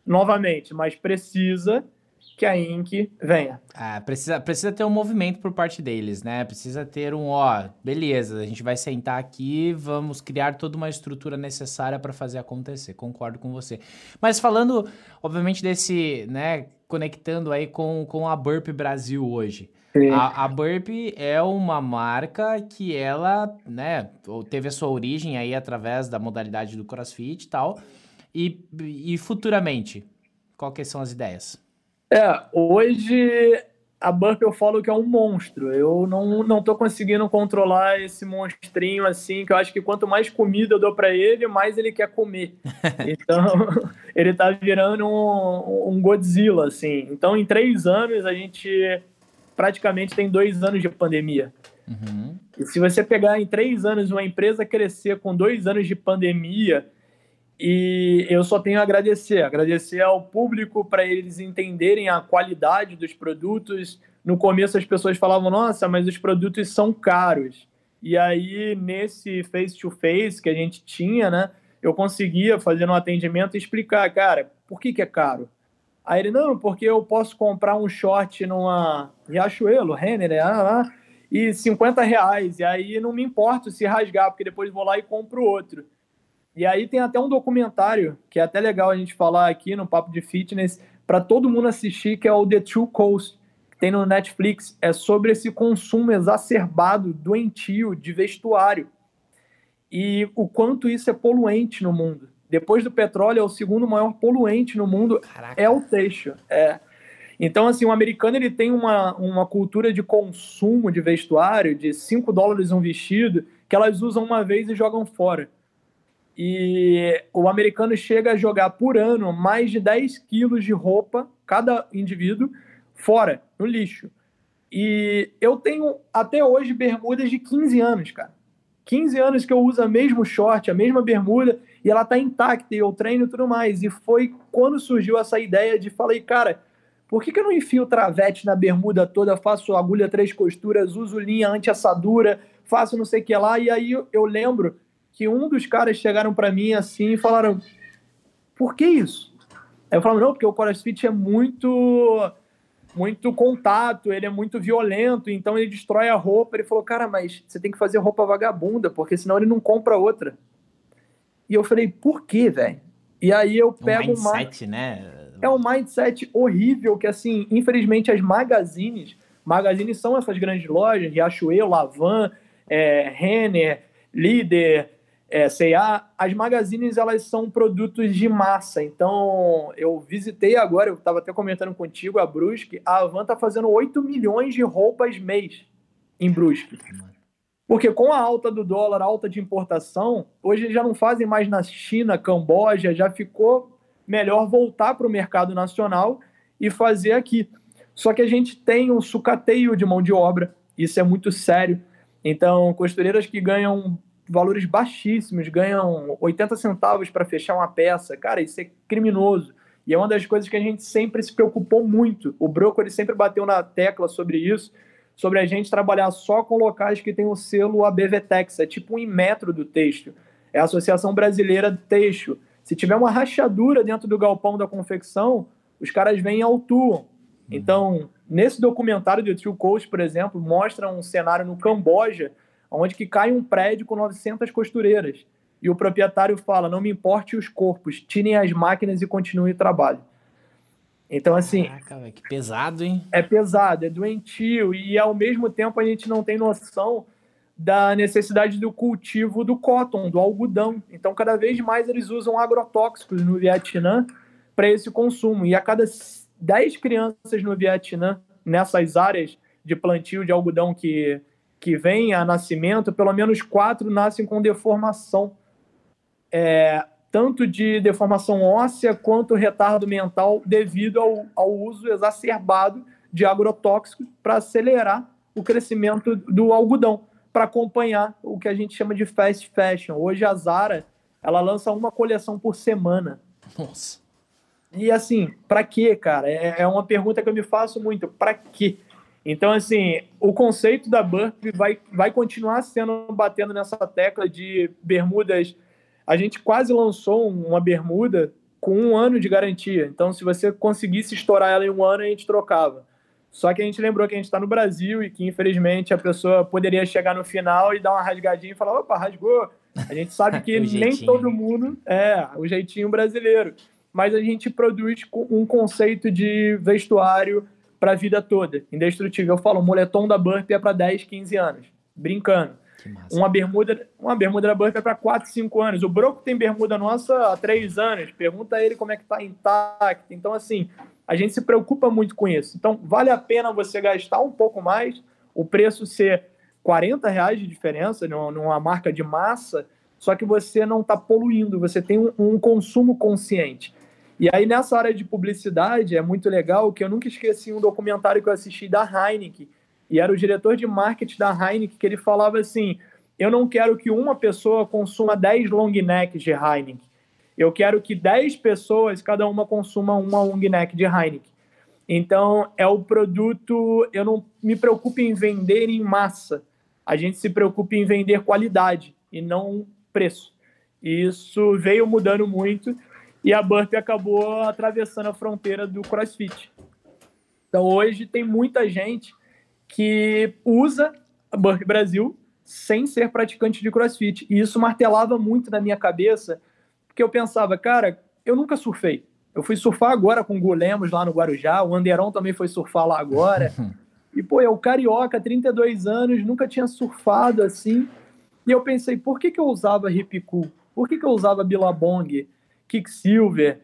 Speaker 2: novamente, mas precisa que a Inc venha.
Speaker 1: É, precisa, precisa ter um movimento por parte deles, né? Precisa ter um, ó, beleza, a gente vai sentar aqui, vamos criar toda uma estrutura necessária para fazer acontecer. Concordo com você. Mas falando, obviamente, desse, né, conectando aí com, com a Burp Brasil hoje. A, a Burp é uma marca que ela, né, teve a sua origem aí através da modalidade do CrossFit e tal. E, e futuramente, quais são as ideias?
Speaker 2: É, hoje a Burp eu falo que é um monstro. Eu não, não tô conseguindo controlar esse monstrinho assim, que eu acho que quanto mais comida eu dou para ele, mais ele quer comer. *laughs* Então, *laughs* ele tá virando um, um Godzilla, assim. Então, em três anos, a gente praticamente tem dois anos de pandemia. Uhum. E se você pegar em três anos uma empresa crescer com dois anos de pandemia, e eu só tenho a agradecer, agradecer ao público para eles entenderem a qualidade dos produtos. No começo as pessoas falavam, nossa, mas os produtos são caros. E aí, nesse face-to-face que a gente tinha, né, eu conseguia fazer um atendimento e explicar, cara, por que, que é caro? Aí ele, não, porque eu posso comprar um short numa Riachuelo, Renner, ah, lá, e 50 reais. E aí não me importo se rasgar, porque depois vou lá e compro outro. E aí tem até um documentário, que é até legal a gente falar aqui no Papo de Fitness, para todo mundo assistir, que é o The True Coast, que tem no Netflix. É sobre esse consumo exacerbado, doentio, de vestuário. E o quanto isso é poluente no mundo. Depois do petróleo, é o segundo maior poluente no mundo, Caraca. é o têxtil. É. Então, assim, o americano ele tem uma, uma cultura de consumo de vestuário de 5 dólares um vestido, que elas usam uma vez e jogam fora. E o americano chega a jogar por ano mais de 10 quilos de roupa, cada indivíduo, fora, no lixo. E eu tenho até hoje bermudas de 15 anos, cara. 15 anos que eu uso a mesmo short, a mesma bermuda, e ela tá intacta, e eu treino e tudo mais. E foi quando surgiu essa ideia de falei, cara, por que, que eu não enfio travete na bermuda toda, faço agulha três costuras, uso linha anti-assadura, faço não sei o que lá, e aí eu, eu lembro que um dos caras chegaram para mim assim e falaram, por que isso? Aí eu falava, não, porque o CrossFit é muito muito contato, ele é muito violento, então ele destrói a roupa. Ele falou, cara, mas você tem que fazer roupa vagabunda, porque senão ele não compra outra. E eu falei, por quê, velho? E aí eu é pego
Speaker 1: um mindset, uma... né?
Speaker 2: É um mindset horrível que, assim, infelizmente as magazines, magazines são essas grandes lojas, Riachuelo, Lavan, é, Renner, Líder, é, C&A, as magazines elas são produtos de massa. Então, eu visitei agora, eu estava até comentando contigo, a Brusque, a Avan está fazendo 8 milhões de roupas mês em Brusque. Porque com a alta do dólar, a alta de importação, hoje já não fazem mais na China, Camboja, já ficou melhor voltar para o mercado nacional e fazer aqui. Só que a gente tem um sucateio de mão de obra, isso é muito sério. Então, costureiras que ganham valores baixíssimos, ganham 80 centavos para fechar uma peça. Cara, isso é criminoso. E é uma das coisas que a gente sempre se preocupou muito. O Broco ele sempre bateu na tecla sobre isso, sobre a gente trabalhar só com locais que tem o selo ABVTEX, é tipo um Inmetro do texto. É a Associação Brasileira do Texto. Se tiver uma rachadura dentro do galpão da confecção, os caras vêm e autuam. Uhum. Então, nesse documentário do True Coast, por exemplo, mostra um cenário no Camboja onde que cai um prédio com 900 costureiras. E o proprietário fala: não me importe os corpos, tirem as máquinas e continue o trabalho. Então, assim.
Speaker 1: Caraca, véio, que pesado, hein?
Speaker 2: É pesado, é doentio, e ao mesmo tempo a gente não tem noção da necessidade do cultivo do cotton, do algodão. Então, cada vez mais eles usam agrotóxicos no Vietnã para esse consumo. E a cada 10 crianças no Vietnã, nessas áreas de plantio de algodão que que vem a nascimento, pelo menos quatro nascem com deformação, é, tanto de deformação óssea quanto retardo mental, devido ao, ao uso exacerbado de agrotóxicos para acelerar o crescimento do algodão, para acompanhar o que a gente chama de fast fashion. Hoje a Zara ela lança uma coleção por semana.
Speaker 1: Nossa.
Speaker 2: E assim, para quê, cara? É, é uma pergunta que eu me faço muito. Para quê? Então, assim, o conceito da Burp vai, vai continuar sendo batendo nessa tecla de bermudas. A gente quase lançou uma bermuda com um ano de garantia. Então, se você conseguisse estourar ela em um ano, a gente trocava. Só que a gente lembrou que a gente está no Brasil e que, infelizmente, a pessoa poderia chegar no final e dar uma rasgadinha e falar: opa, rasgou. A gente sabe *laughs* que nem todo mundo é o jeitinho brasileiro. Mas a gente produz um conceito de vestuário para a vida toda, indestrutível. Eu falo, o moletom da Burp é para 10, 15 anos, brincando. Uma bermuda, uma bermuda da Burp é para 4, 5 anos. O Broco tem bermuda nossa há 3 anos. Pergunta a ele como é que está intacto. Então, assim, a gente se preocupa muito com isso. Então, vale a pena você gastar um pouco mais, o preço ser 40 reais de diferença numa marca de massa, só que você não está poluindo, você tem um, um consumo consciente. E aí, nessa área de publicidade, é muito legal que eu nunca esqueci um documentário que eu assisti da Heineken, e era o diretor de marketing da Heineken, que ele falava assim: Eu não quero que uma pessoa consuma 10 long necks de Heineken. Eu quero que 10 pessoas, cada uma consuma uma long neck de Heineken. Então, é o produto. Eu não me preocupo em vender em massa. A gente se preocupa em vender qualidade e não preço. E isso veio mudando muito e a Burp acabou atravessando a fronteira do CrossFit. Então hoje tem muita gente que usa a Burp Brasil sem ser praticante de CrossFit. E isso martelava muito na minha cabeça, porque eu pensava, cara, eu nunca surfei. Eu fui surfar agora com o Gulemos lá no Guarujá, o Anderon também foi surfar lá agora. *laughs* e, pô, é o carioca, 32 anos, nunca tinha surfado assim. E eu pensei, por que, que eu usava Hip Cool? Por que, que eu usava Billabong? Kicksilver,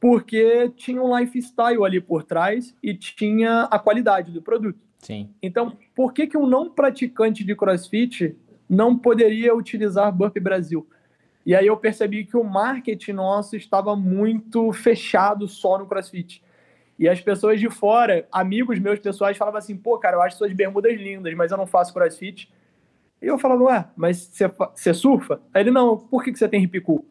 Speaker 2: porque tinha um lifestyle ali por trás e tinha a qualidade do produto.
Speaker 1: Sim.
Speaker 2: Então, por que, que um não praticante de crossfit não poderia utilizar Burp Brasil? E aí eu percebi que o marketing nosso estava muito fechado só no crossfit. E as pessoas de fora, amigos meus pessoais, falavam assim: pô, cara, eu acho suas bermudas lindas, mas eu não faço crossfit. E eu falava, ué, mas você surfa? Aí ele, não, por que, que você tem hip cool?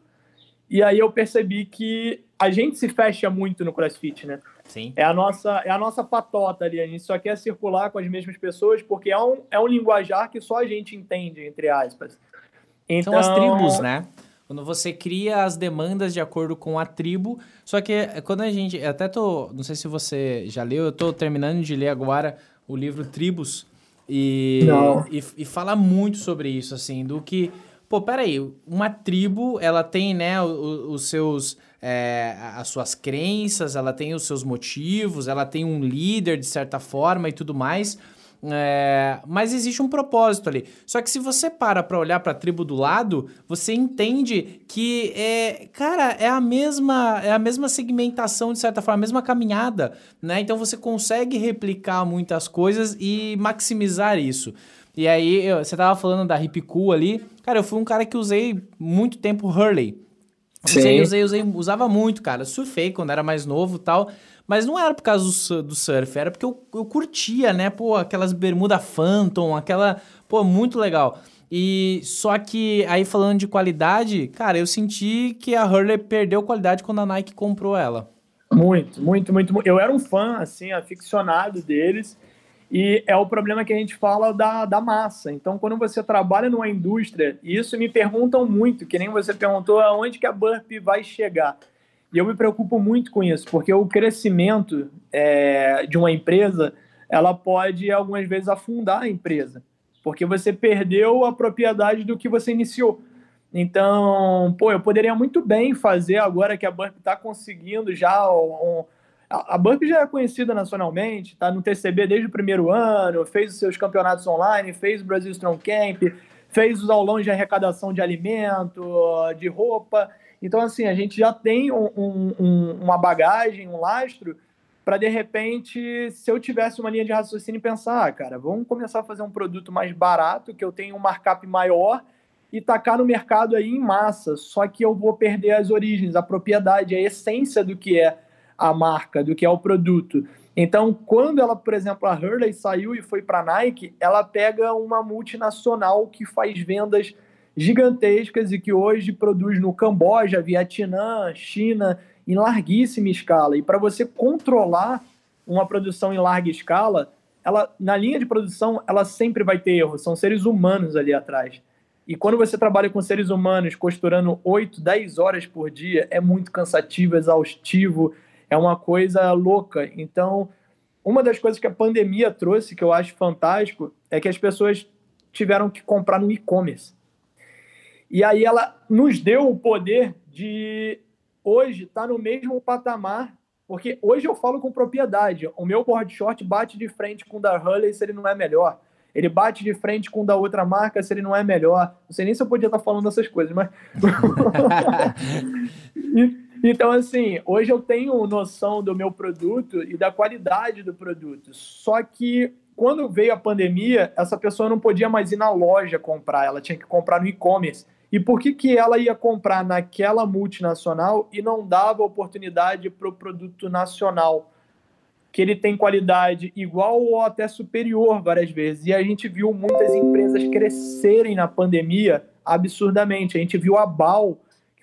Speaker 2: E aí eu percebi que a gente se fecha muito no CrossFit, né?
Speaker 1: Sim.
Speaker 2: É a nossa, é a nossa patota ali. A gente só quer circular com as mesmas pessoas porque é um, é um linguajar que só a gente entende, entre aspas.
Speaker 1: Então... São as tribos, né? Quando você cria as demandas de acordo com a tribo. Só que é, quando a gente. Até tô. Não sei se você já leu, eu tô terminando de ler agora o livro Tribos. E, e, e fala muito sobre isso, assim, do que pô, peraí, uma tribo, ela tem, né, os, seus, é, as suas crenças, ela tem os seus motivos, ela tem um líder, de certa forma, e tudo mais, é, mas existe um propósito ali. Só que se você para para olhar para a tribo do lado, você entende que é, cara, é a mesma é a mesma segmentação de certa forma, a mesma caminhada, né? Então você consegue replicar muitas coisas e maximizar isso. E aí, você tava falando da hip cool ali. Cara, eu fui um cara que usei muito tempo Hurley. Usei, usei, usei, usava muito, cara. Surfei quando era mais novo tal. Mas não era por causa do, do surf, era porque eu, eu curtia, né? Pô, aquelas bermuda Phantom, aquela. Pô, muito legal. E só que aí falando de qualidade, cara, eu senti que a Hurley perdeu qualidade quando a Nike comprou ela.
Speaker 2: Muito, muito, muito. Eu era um fã, assim, aficionado deles. E é o problema que a gente fala da, da massa. Então, quando você trabalha numa indústria, e isso me perguntam muito, que nem você perguntou aonde que a Burp vai chegar. E eu me preocupo muito com isso, porque o crescimento é, de uma empresa, ela pode algumas vezes afundar a empresa, porque você perdeu a propriedade do que você iniciou. Então, pô, eu poderia muito bem fazer agora que a Burp está conseguindo já um, a Burp já é conhecida nacionalmente, está no TCB desde o primeiro ano, fez os seus campeonatos online, fez o Brasil Strong Camp, fez os aulões de arrecadação de alimento, de roupa. Então, assim, a gente já tem um, um, uma bagagem, um lastro, para de repente, se eu tivesse uma linha de raciocínio, pensar, ah, cara, vamos começar a fazer um produto mais barato, que eu tenho um markup maior e tacar no mercado aí em massa. Só que eu vou perder as origens, a propriedade, a essência do que é a marca, do que é o produto. Então, quando ela, por exemplo, a Hurley saiu e foi para a Nike, ela pega uma multinacional que faz vendas gigantescas e que hoje produz no Camboja, Vietnã, China, em larguíssima escala. E para você controlar uma produção em larga escala, ela na linha de produção, ela sempre vai ter erro, são seres humanos ali atrás. E quando você trabalha com seres humanos costurando 8, 10 horas por dia, é muito cansativo, exaustivo, é uma coisa louca. Então, uma das coisas que a pandemia trouxe, que eu acho fantástico, é que as pessoas tiveram que comprar no e-commerce. E aí ela nos deu o poder de hoje estar tá no mesmo patamar, porque hoje eu falo com propriedade. O meu board short bate de frente com o da Hurley se ele não é melhor. Ele bate de frente com o da outra marca se ele não é melhor. Não sei nem se eu podia estar falando essas coisas, mas. *laughs* *laughs* *laughs* Então, assim, hoje eu tenho noção do meu produto e da qualidade do produto. Só que quando veio a pandemia, essa pessoa não podia mais ir na loja comprar, ela tinha que comprar no e-commerce. E por que, que ela ia comprar naquela multinacional e não dava oportunidade para o produto nacional? Que ele tem qualidade igual ou até superior várias vezes. E a gente viu muitas empresas crescerem na pandemia absurdamente. A gente viu a Bal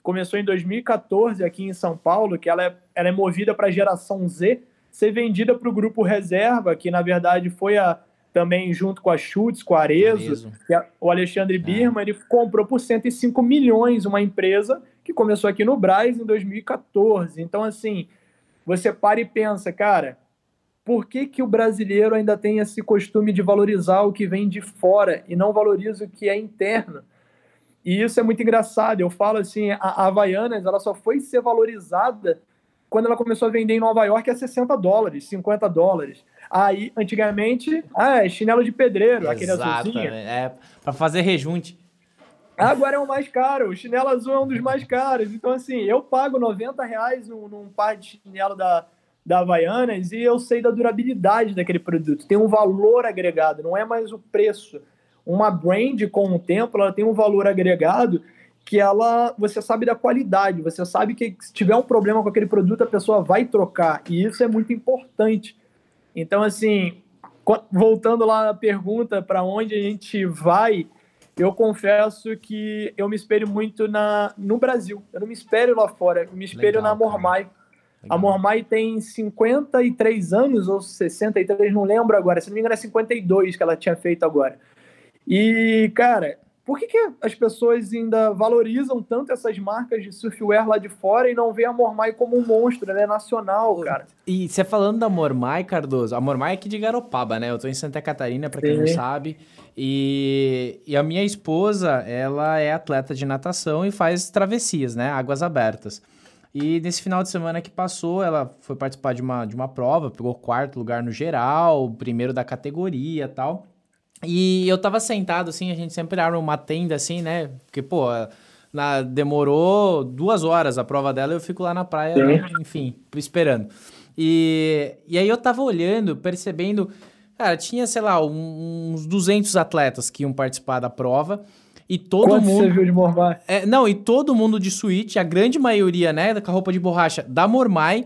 Speaker 2: começou em 2014 aqui em São Paulo, que ela é, ela é movida para a geração Z, ser vendida para o grupo reserva, que na verdade foi a, também junto com a Schutz, com a Arezo, a, o Alexandre é. Birman, ele comprou por 105 milhões uma empresa que começou aqui no Braz em 2014. Então, assim, você para e pensa, cara, por que, que o brasileiro ainda tem esse costume de valorizar o que vem de fora e não valoriza o que é interno? E isso é muito engraçado. Eu falo assim, a, a Havaianas ela só foi ser valorizada quando ela começou a vender em Nova York a 60 dólares, 50 dólares. Aí, antigamente, ah, é chinelo de pedreiro, aquele azulzinho.
Speaker 1: É, para fazer rejunte.
Speaker 2: Agora é o mais caro, o chinelo azul é um dos mais caros. Então, assim, eu pago 90 reais num, num par de chinelo da, da Havaianas e eu sei da durabilidade daquele produto. Tem um valor agregado, não é mais o preço uma brand com o tempo ela tem um valor agregado que ela, você sabe da qualidade, você sabe que se tiver um problema com aquele produto, a pessoa vai trocar, e isso é muito importante. Então, assim, voltando lá à pergunta para onde a gente vai, eu confesso que eu me espelho muito na, no Brasil. Eu não me espelho lá fora, eu me espelho Legal, na Mormai. A Mormai tem 53 anos ou 63, não lembro agora. Se não me engano, é 52 que ela tinha feito agora. E, cara, por que, que as pessoas ainda valorizam tanto essas marcas de surfwear lá de fora e não vê a Mormai como um monstro? Ela é nacional, cara.
Speaker 1: E você falando da Mormai, Cardoso, a Mormai é aqui de Garopaba, né? Eu tô em Santa Catarina, para quem não sabe. E, e a minha esposa, ela é atleta de natação e faz travessias, né? Águas abertas. E nesse final de semana que passou, ela foi participar de uma, de uma prova, pegou quarto lugar no geral, primeiro da categoria tal. E eu tava sentado, assim, a gente sempre abre uma tenda, assim, né? Porque, pô, na, demorou duas horas a prova dela eu fico lá na praia, né? enfim, esperando. E, e aí eu tava olhando, percebendo, cara, tinha, sei lá, uns 200 atletas que iam participar da prova. E todo
Speaker 2: Quanto
Speaker 1: mundo.
Speaker 2: você viu de Mormai?
Speaker 1: É, não, e todo mundo de suíte, a grande maioria, né, com a roupa de borracha da Mormai.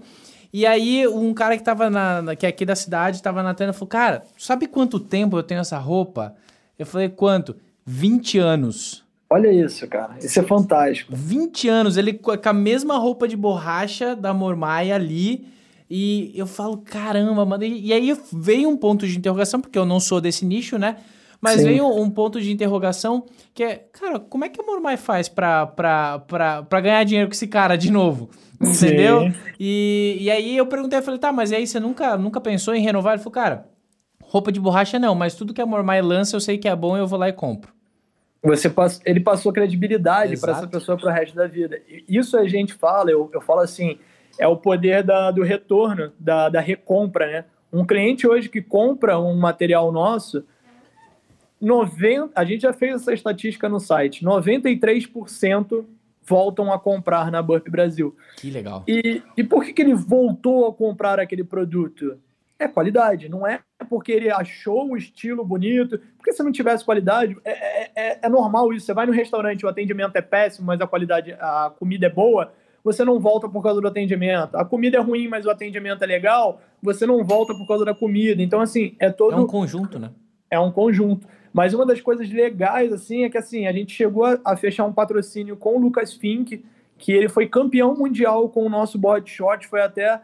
Speaker 1: E aí, um cara que tava na, na que é aqui da cidade, tava na tenda, falou: Cara, sabe quanto tempo eu tenho essa roupa? Eu falei: Quanto? 20 anos.
Speaker 2: Olha isso, cara. Isso é fantástico.
Speaker 1: 20 anos, ele com a mesma roupa de borracha da Mormai ali. E eu falo, caramba, mano. E aí veio um ponto de interrogação, porque eu não sou desse nicho, né? Mas Sim. veio um ponto de interrogação que é, cara, como é que a Mormai faz pra, pra, pra, pra ganhar dinheiro com esse cara de novo? Entendeu? E, e aí eu perguntei, eu falei, tá, mas aí você nunca, nunca pensou em renovar? Ele falou, cara, roupa de borracha não, mas tudo que a Mormai lança eu sei que é bom e eu vou lá e compro.
Speaker 2: Você pass... Ele passou credibilidade para essa pessoa para o resto da vida. Isso a gente fala, eu, eu falo assim, é o poder da, do retorno, da, da recompra, né? Um cliente hoje que compra um material nosso, 90, a gente já fez essa estatística no site, 93% voltam a comprar na Burp Brasil.
Speaker 1: Que legal.
Speaker 2: E, e por que, que ele voltou a comprar aquele produto? É qualidade, não é porque ele achou o estilo bonito. Porque se não tivesse qualidade, é, é, é, é normal isso. Você vai no restaurante, o atendimento é péssimo, mas a qualidade, a comida é boa, você não volta por causa do atendimento. A comida é ruim, mas o atendimento é legal, você não volta por causa da comida. Então, assim, é todo. É
Speaker 1: um conjunto, né?
Speaker 2: É um conjunto. Mas uma das coisas legais, assim, é que assim, a gente chegou a, fechar um patrocínio com o Lucas Fink, que ele foi campeão mundial com o nosso board shot, foi até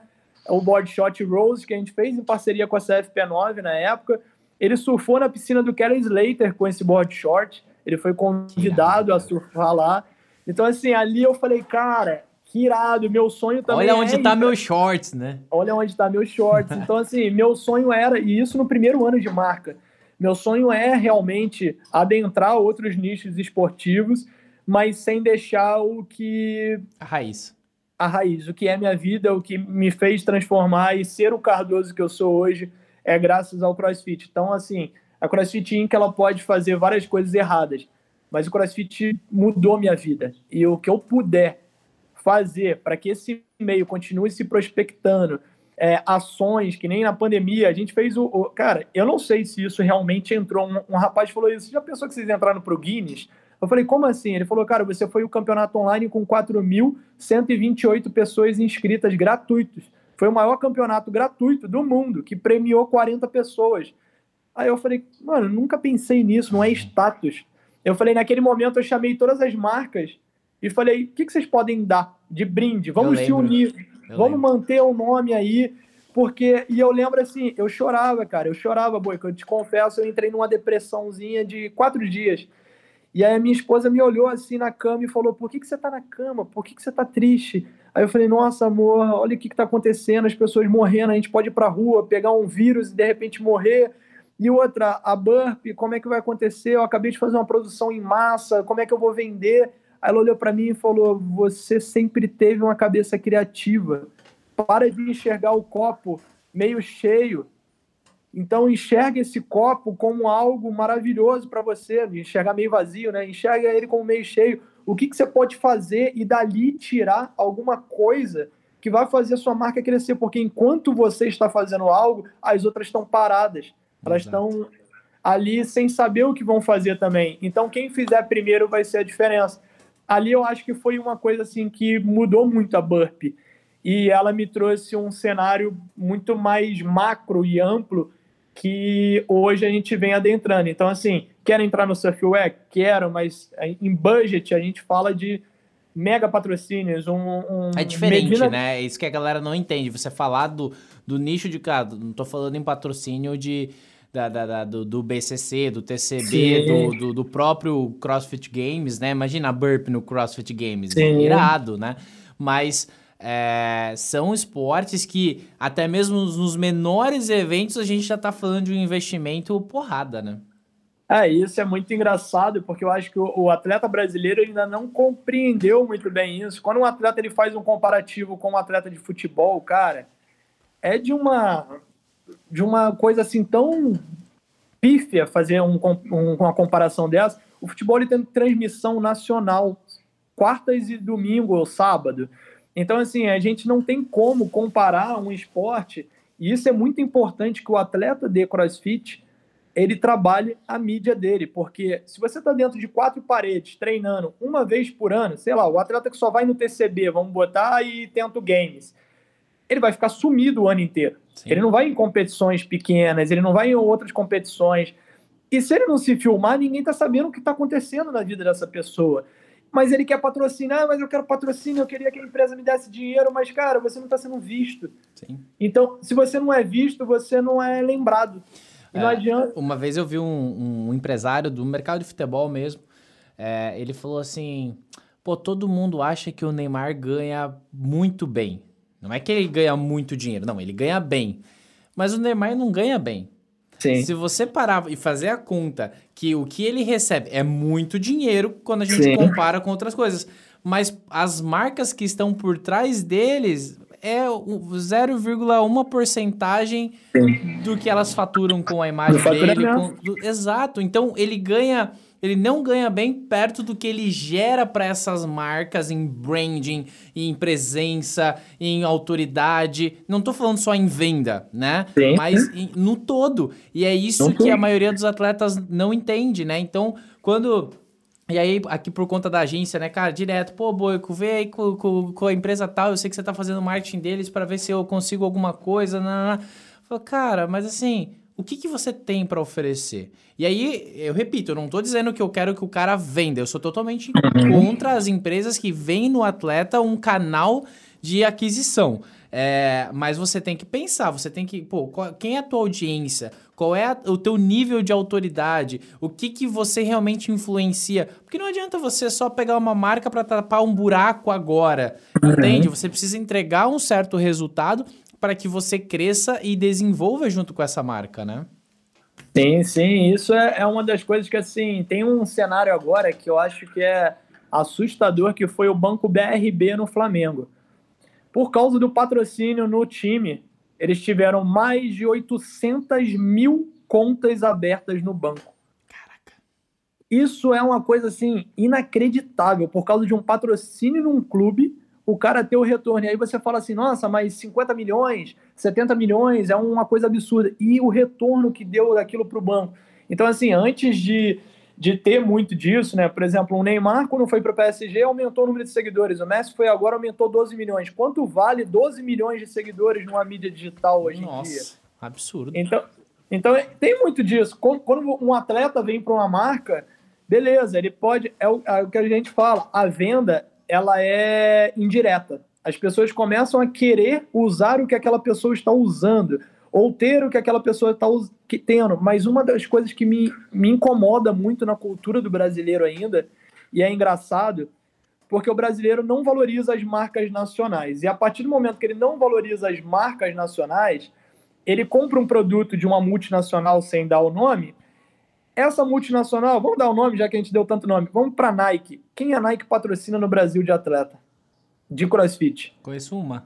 Speaker 2: o board shot Rose que a gente fez em parceria com a CFP9 na época. Ele surfou na piscina do Kelly Slater com esse board short. Ele foi convidado a surfar lá. Então, assim, ali eu falei, cara, que irado, meu sonho também.
Speaker 1: Olha onde é tá meus shorts, né?
Speaker 2: Olha onde tá meus shorts. *laughs* Então, assim, meu sonho era, e isso no primeiro ano de marca, meu sonho é realmente adentrar outros nichos esportivos, mas sem deixar o que.
Speaker 1: A raiz.
Speaker 2: A raiz. O que é minha vida, o que me fez transformar e ser o Cardoso que eu sou hoje é graças ao CrossFit. Então, assim, a CrossFit Inc. ela pode fazer várias coisas erradas, mas o CrossFit mudou minha vida. E o que eu puder fazer para que esse meio continue se prospectando, é, ações, que nem na pandemia, a gente fez o, o, Cara, eu não sei se isso realmente entrou. Um, um rapaz falou isso. Você já pensou que vocês entraram pro Guinness? Eu falei, como assim? Ele falou, cara, você foi o campeonato online com 4.128 pessoas inscritas gratuitos. Foi o maior campeonato gratuito do mundo, que premiou 40 pessoas. Aí eu falei, mano, nunca pensei nisso, não é status. Eu falei, naquele momento eu chamei todas as marcas e falei, o que, que vocês podem dar de brinde? Vamos se unir. Eu Vamos lembro. manter o nome aí, porque. E eu lembro assim, eu chorava, cara, eu chorava, boi, que eu te confesso, eu entrei numa depressãozinha de quatro dias. E aí a minha esposa me olhou assim na cama e falou: Por que, que você tá na cama? Por que, que você tá triste? Aí eu falei: Nossa, amor, olha o que, que tá acontecendo, as pessoas morrendo, a gente pode ir pra rua, pegar um vírus e de repente morrer. E outra, a Burp, como é que vai acontecer? Eu acabei de fazer uma produção em massa, como é que eu vou vender? Aí ela olhou para mim e falou: Você sempre teve uma cabeça criativa. Para de enxergar o copo meio cheio. Então enxerga esse copo como algo maravilhoso para você, enxergar meio vazio, né? Enxerga ele como meio cheio. O que, que você pode fazer e dali tirar alguma coisa que vai fazer a sua marca crescer? Porque enquanto você está fazendo algo, as outras estão paradas. Elas estão ali sem saber o que vão fazer também. Então quem fizer primeiro vai ser a diferença. Ali eu acho que foi uma coisa assim que mudou muito a Burp. E ela me trouxe um cenário muito mais macro e amplo que hoje a gente vem adentrando. Então, assim, quero entrar no Surfware? Quero, mas em budget a gente fala de mega patrocínios, um... um
Speaker 1: é diferente, Medina... né? É isso que a galera não entende. Você falar do, do nicho de cada... Não tô falando em patrocínio de... Da, da, da, do, do, BCC, do TCB, do, do, do, próprio CrossFit Games, né? Imagina a Burp no CrossFit Games, Sim. irado, né? Mas é, são esportes que até mesmo nos menores eventos a gente já tá falando de um investimento porrada, né?
Speaker 2: É, isso é muito engraçado, porque eu acho que o, o, atleta brasileiro ainda não compreendeu muito bem isso. Quando um atleta ele faz um comparativo com um atleta de futebol, cara, é de uma, de uma coisa assim tão pífia fazer um, um, uma comparação dessa. O futebol ele tem transmissão nacional, quartas e domingo ou sábado. Então, assim, a gente não tem como comparar um esporte, e isso é muito importante que o atleta de crossfit ele trabalhe a mídia dele, porque se você está dentro de quatro paredes treinando uma vez por ano, sei lá, o atleta que só vai no TCB, vamos botar e tenta o games, ele vai ficar sumido o ano inteiro. Sim. Ele não vai em competições pequenas, ele não vai em outras competições. E se ele não se filmar, ninguém está sabendo o que está acontecendo na vida dessa pessoa. Mas ele quer patrocinar, mas eu quero patrocínio, eu queria que a empresa me desse dinheiro, mas, cara, você não está sendo visto. Sim. Então, se você não é visto, você não é lembrado.
Speaker 1: É, não adianta. Uma vez eu vi um, um empresário do mercado de futebol mesmo. É, ele falou assim: pô, todo mundo acha que o Neymar ganha muito bem. Não é que ele ganha muito dinheiro, não, ele ganha bem. Mas o Neymar não ganha bem. Sim. Se você parar e fazer a conta que o que ele recebe é muito dinheiro quando a gente Sim. compara com outras coisas. Mas as marcas que estão por trás deles é 0,1 porcentagem do que elas faturam com a imagem dele. Com, exato. Então ele ganha. Ele não ganha bem perto do que ele gera para essas marcas em branding, em presença, em autoridade. Não estou falando só em venda, né? Sim. Mas em, no todo. E é isso que a maioria dos atletas não entende, né? Então, quando e aí, aqui por conta da agência, né, cara, direto, pô, Boico, vê aí com, com, com, a empresa tal, eu sei que você tá fazendo marketing deles para ver se eu consigo alguma coisa, Falei, cara, mas assim, o que, que você tem para oferecer? E aí, eu repito, eu não tô dizendo que eu quero que o cara venda, eu sou totalmente uhum. contra as empresas que veem no atleta um canal de aquisição. É, mas você tem que pensar, você tem que, pô, qual, quem é a tua audiência? Qual é a, o teu nível de autoridade? O que que você realmente influencia? Porque não adianta você só pegar uma marca para tapar um buraco agora, uhum. entende? Você precisa entregar um certo resultado para que você cresça e desenvolva junto com essa marca, né?
Speaker 2: Sim, sim, isso é, é uma das coisas que, assim, tem um cenário agora que eu acho que é assustador, que foi o Banco BRB no Flamengo. Por causa do patrocínio no time, eles tiveram mais de 800 mil contas abertas no banco. Caraca. Isso é uma coisa assim inacreditável. Por causa de um patrocínio num clube, o cara ter o retorno. E aí você fala assim: nossa, mas 50 milhões, 70 milhões é uma coisa absurda. E o retorno que deu daquilo para o banco. Então, assim, antes de de ter muito disso, né? Por exemplo, o Neymar, quando foi para o PSG, aumentou o número de seguidores. O Messi foi agora, aumentou 12 milhões. Quanto vale 12 milhões de seguidores numa mídia digital hoje Nossa, em dia?
Speaker 1: absurdo.
Speaker 2: Então, então tem muito disso. Quando um atleta vem para uma marca, beleza, ele pode. É o, é o que a gente fala, a venda ela é indireta. As pessoas começam a querer usar o que aquela pessoa está usando ou ter o que aquela pessoa está tendo. Mas uma das coisas que me, me incomoda muito na cultura do brasileiro ainda, e é engraçado, porque o brasileiro não valoriza as marcas nacionais. E a partir do momento que ele não valoriza as marcas nacionais, ele compra um produto de uma multinacional sem dar o nome. Essa multinacional, vamos dar o nome, já que a gente deu tanto nome, vamos para Nike. Quem a Nike patrocina no Brasil de atleta? De crossfit?
Speaker 1: Conheço uma.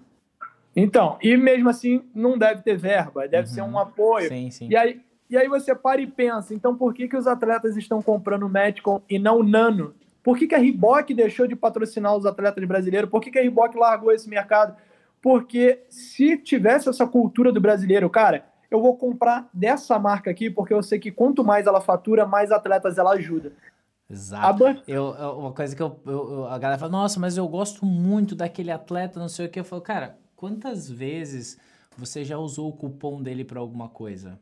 Speaker 2: Então, e mesmo assim não deve ter verba, deve uhum. ser um apoio. Sim, sim. E aí, e aí você para e pensa, então por que, que os atletas estão comprando o Metcon e não o Nano? Por que, que a Reebok deixou de patrocinar os atletas brasileiros? Por que, que a Reebok largou esse mercado? Porque se tivesse essa cultura do brasileiro, cara, eu vou comprar dessa marca aqui porque eu sei que quanto mais ela fatura, mais atletas ela ajuda.
Speaker 1: Exato. Eu, uma coisa que eu, eu, a galera fala, nossa, mas eu gosto muito daquele atleta, não sei o que. Eu falo, cara, quantas vezes você já usou o cupom dele para alguma coisa?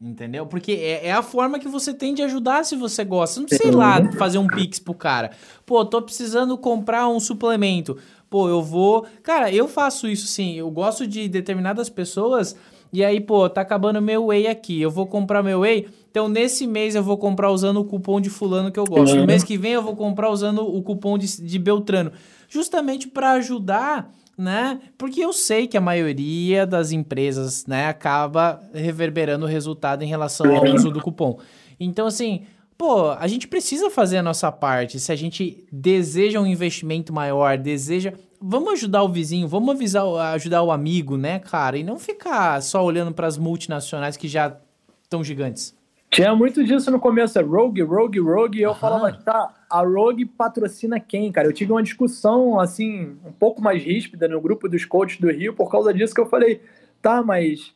Speaker 1: Entendeu? Porque é, é, a forma que você tem de ajudar se você gosta. Não precisa ir lá fazer um pix pro cara. Pô, tô precisando comprar um suplemento. Pô, eu vou. Cara, eu faço isso sim. Eu gosto de determinadas pessoas. E aí, pô, tá acabando meu whey aqui. Eu vou comprar meu whey. Então, nesse mês eu vou comprar usando o cupom de fulano que eu gosto. No mês que vem eu vou comprar usando o cupom de, de Beltrano. Justamente para ajudar né? Porque eu sei que a maioria das empresas, né, acaba reverberando o resultado em relação ao uso do cupom. Então, assim, pô, a gente precisa fazer a nossa parte. Se a gente deseja um investimento maior, deseja. Vamos ajudar o vizinho, vamos avisar, ajudar o amigo, né, cara? E não ficar só olhando para as multinacionais que já estão gigantes.
Speaker 2: Tinha muito disso no começo, é Rogue, Rogue, Rogue, e eu falava, tá, a Rogue patrocina quem, cara? Eu tive uma discussão, assim, um pouco mais ríspida no grupo dos coaches do Rio, por causa disso que eu falei, tá, mas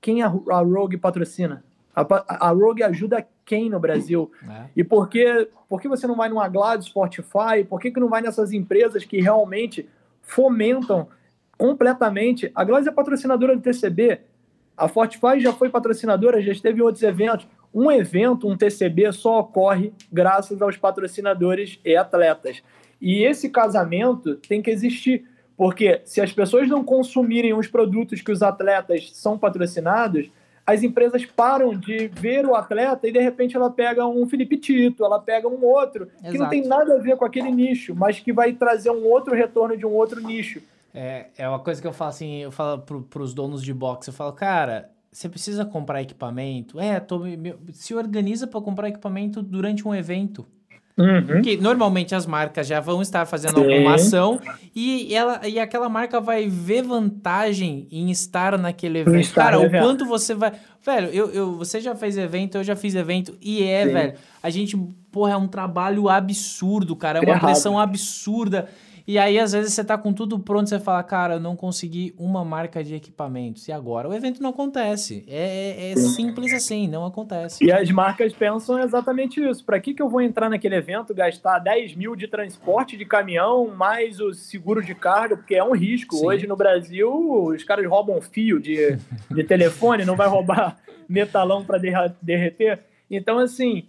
Speaker 2: quem a, a Rogue patrocina? A, a, Rogue ajuda quem no Brasil? É. E por que, por que você não vai numa Glad, Spotify? Por que, que não vai nessas empresas que realmente fomentam completamente? A Glad é patrocinadora do TCB, a Fortify já foi patrocinadora, já esteve em outros eventos um evento, um TCB, só ocorre graças aos patrocinadores e atletas. E esse casamento tem que existir, porque se as pessoas não consumirem os produtos que os atletas são patrocinados, as empresas param de ver o atleta e de repente ela pega um Felipe Tito, ela pega um outro, Exato. que não tem nada a ver com aquele nicho, mas que vai trazer um outro retorno de um outro nicho.
Speaker 1: É, é uma coisa que eu falo assim, eu falo para os donos de boxe, eu falo, cara, você precisa comprar equipamento. É, tô, se organiza para comprar equipamento durante um evento. Uhum. Porque normalmente as marcas já vão estar fazendo Sim. alguma ação e, ela, e aquela marca vai ver vantagem em estar naquele evento. Estar Cara, o quanto você vai. Velho, eu, eu, você já fez evento, eu já fiz evento, e é, Sim. velho. A gente, porra, é um trabalho absurdo, cara. É uma pressão absurda. E aí, às vezes, você tá com tudo pronto, você fala, cara, eu não consegui uma marca de equipamentos. E agora? O evento não acontece. É, é, é simples assim, não acontece.
Speaker 2: E as marcas pensam exatamente isso. Para que, que eu vou entrar naquele evento, gastar 10 mil de transporte de caminhão, mais o seguro de carga, porque é um risco. Sim. Hoje no Brasil, os caras roubam fio de, de telefone, não vai roubar *laughs* metalão para derreter. Então, assim,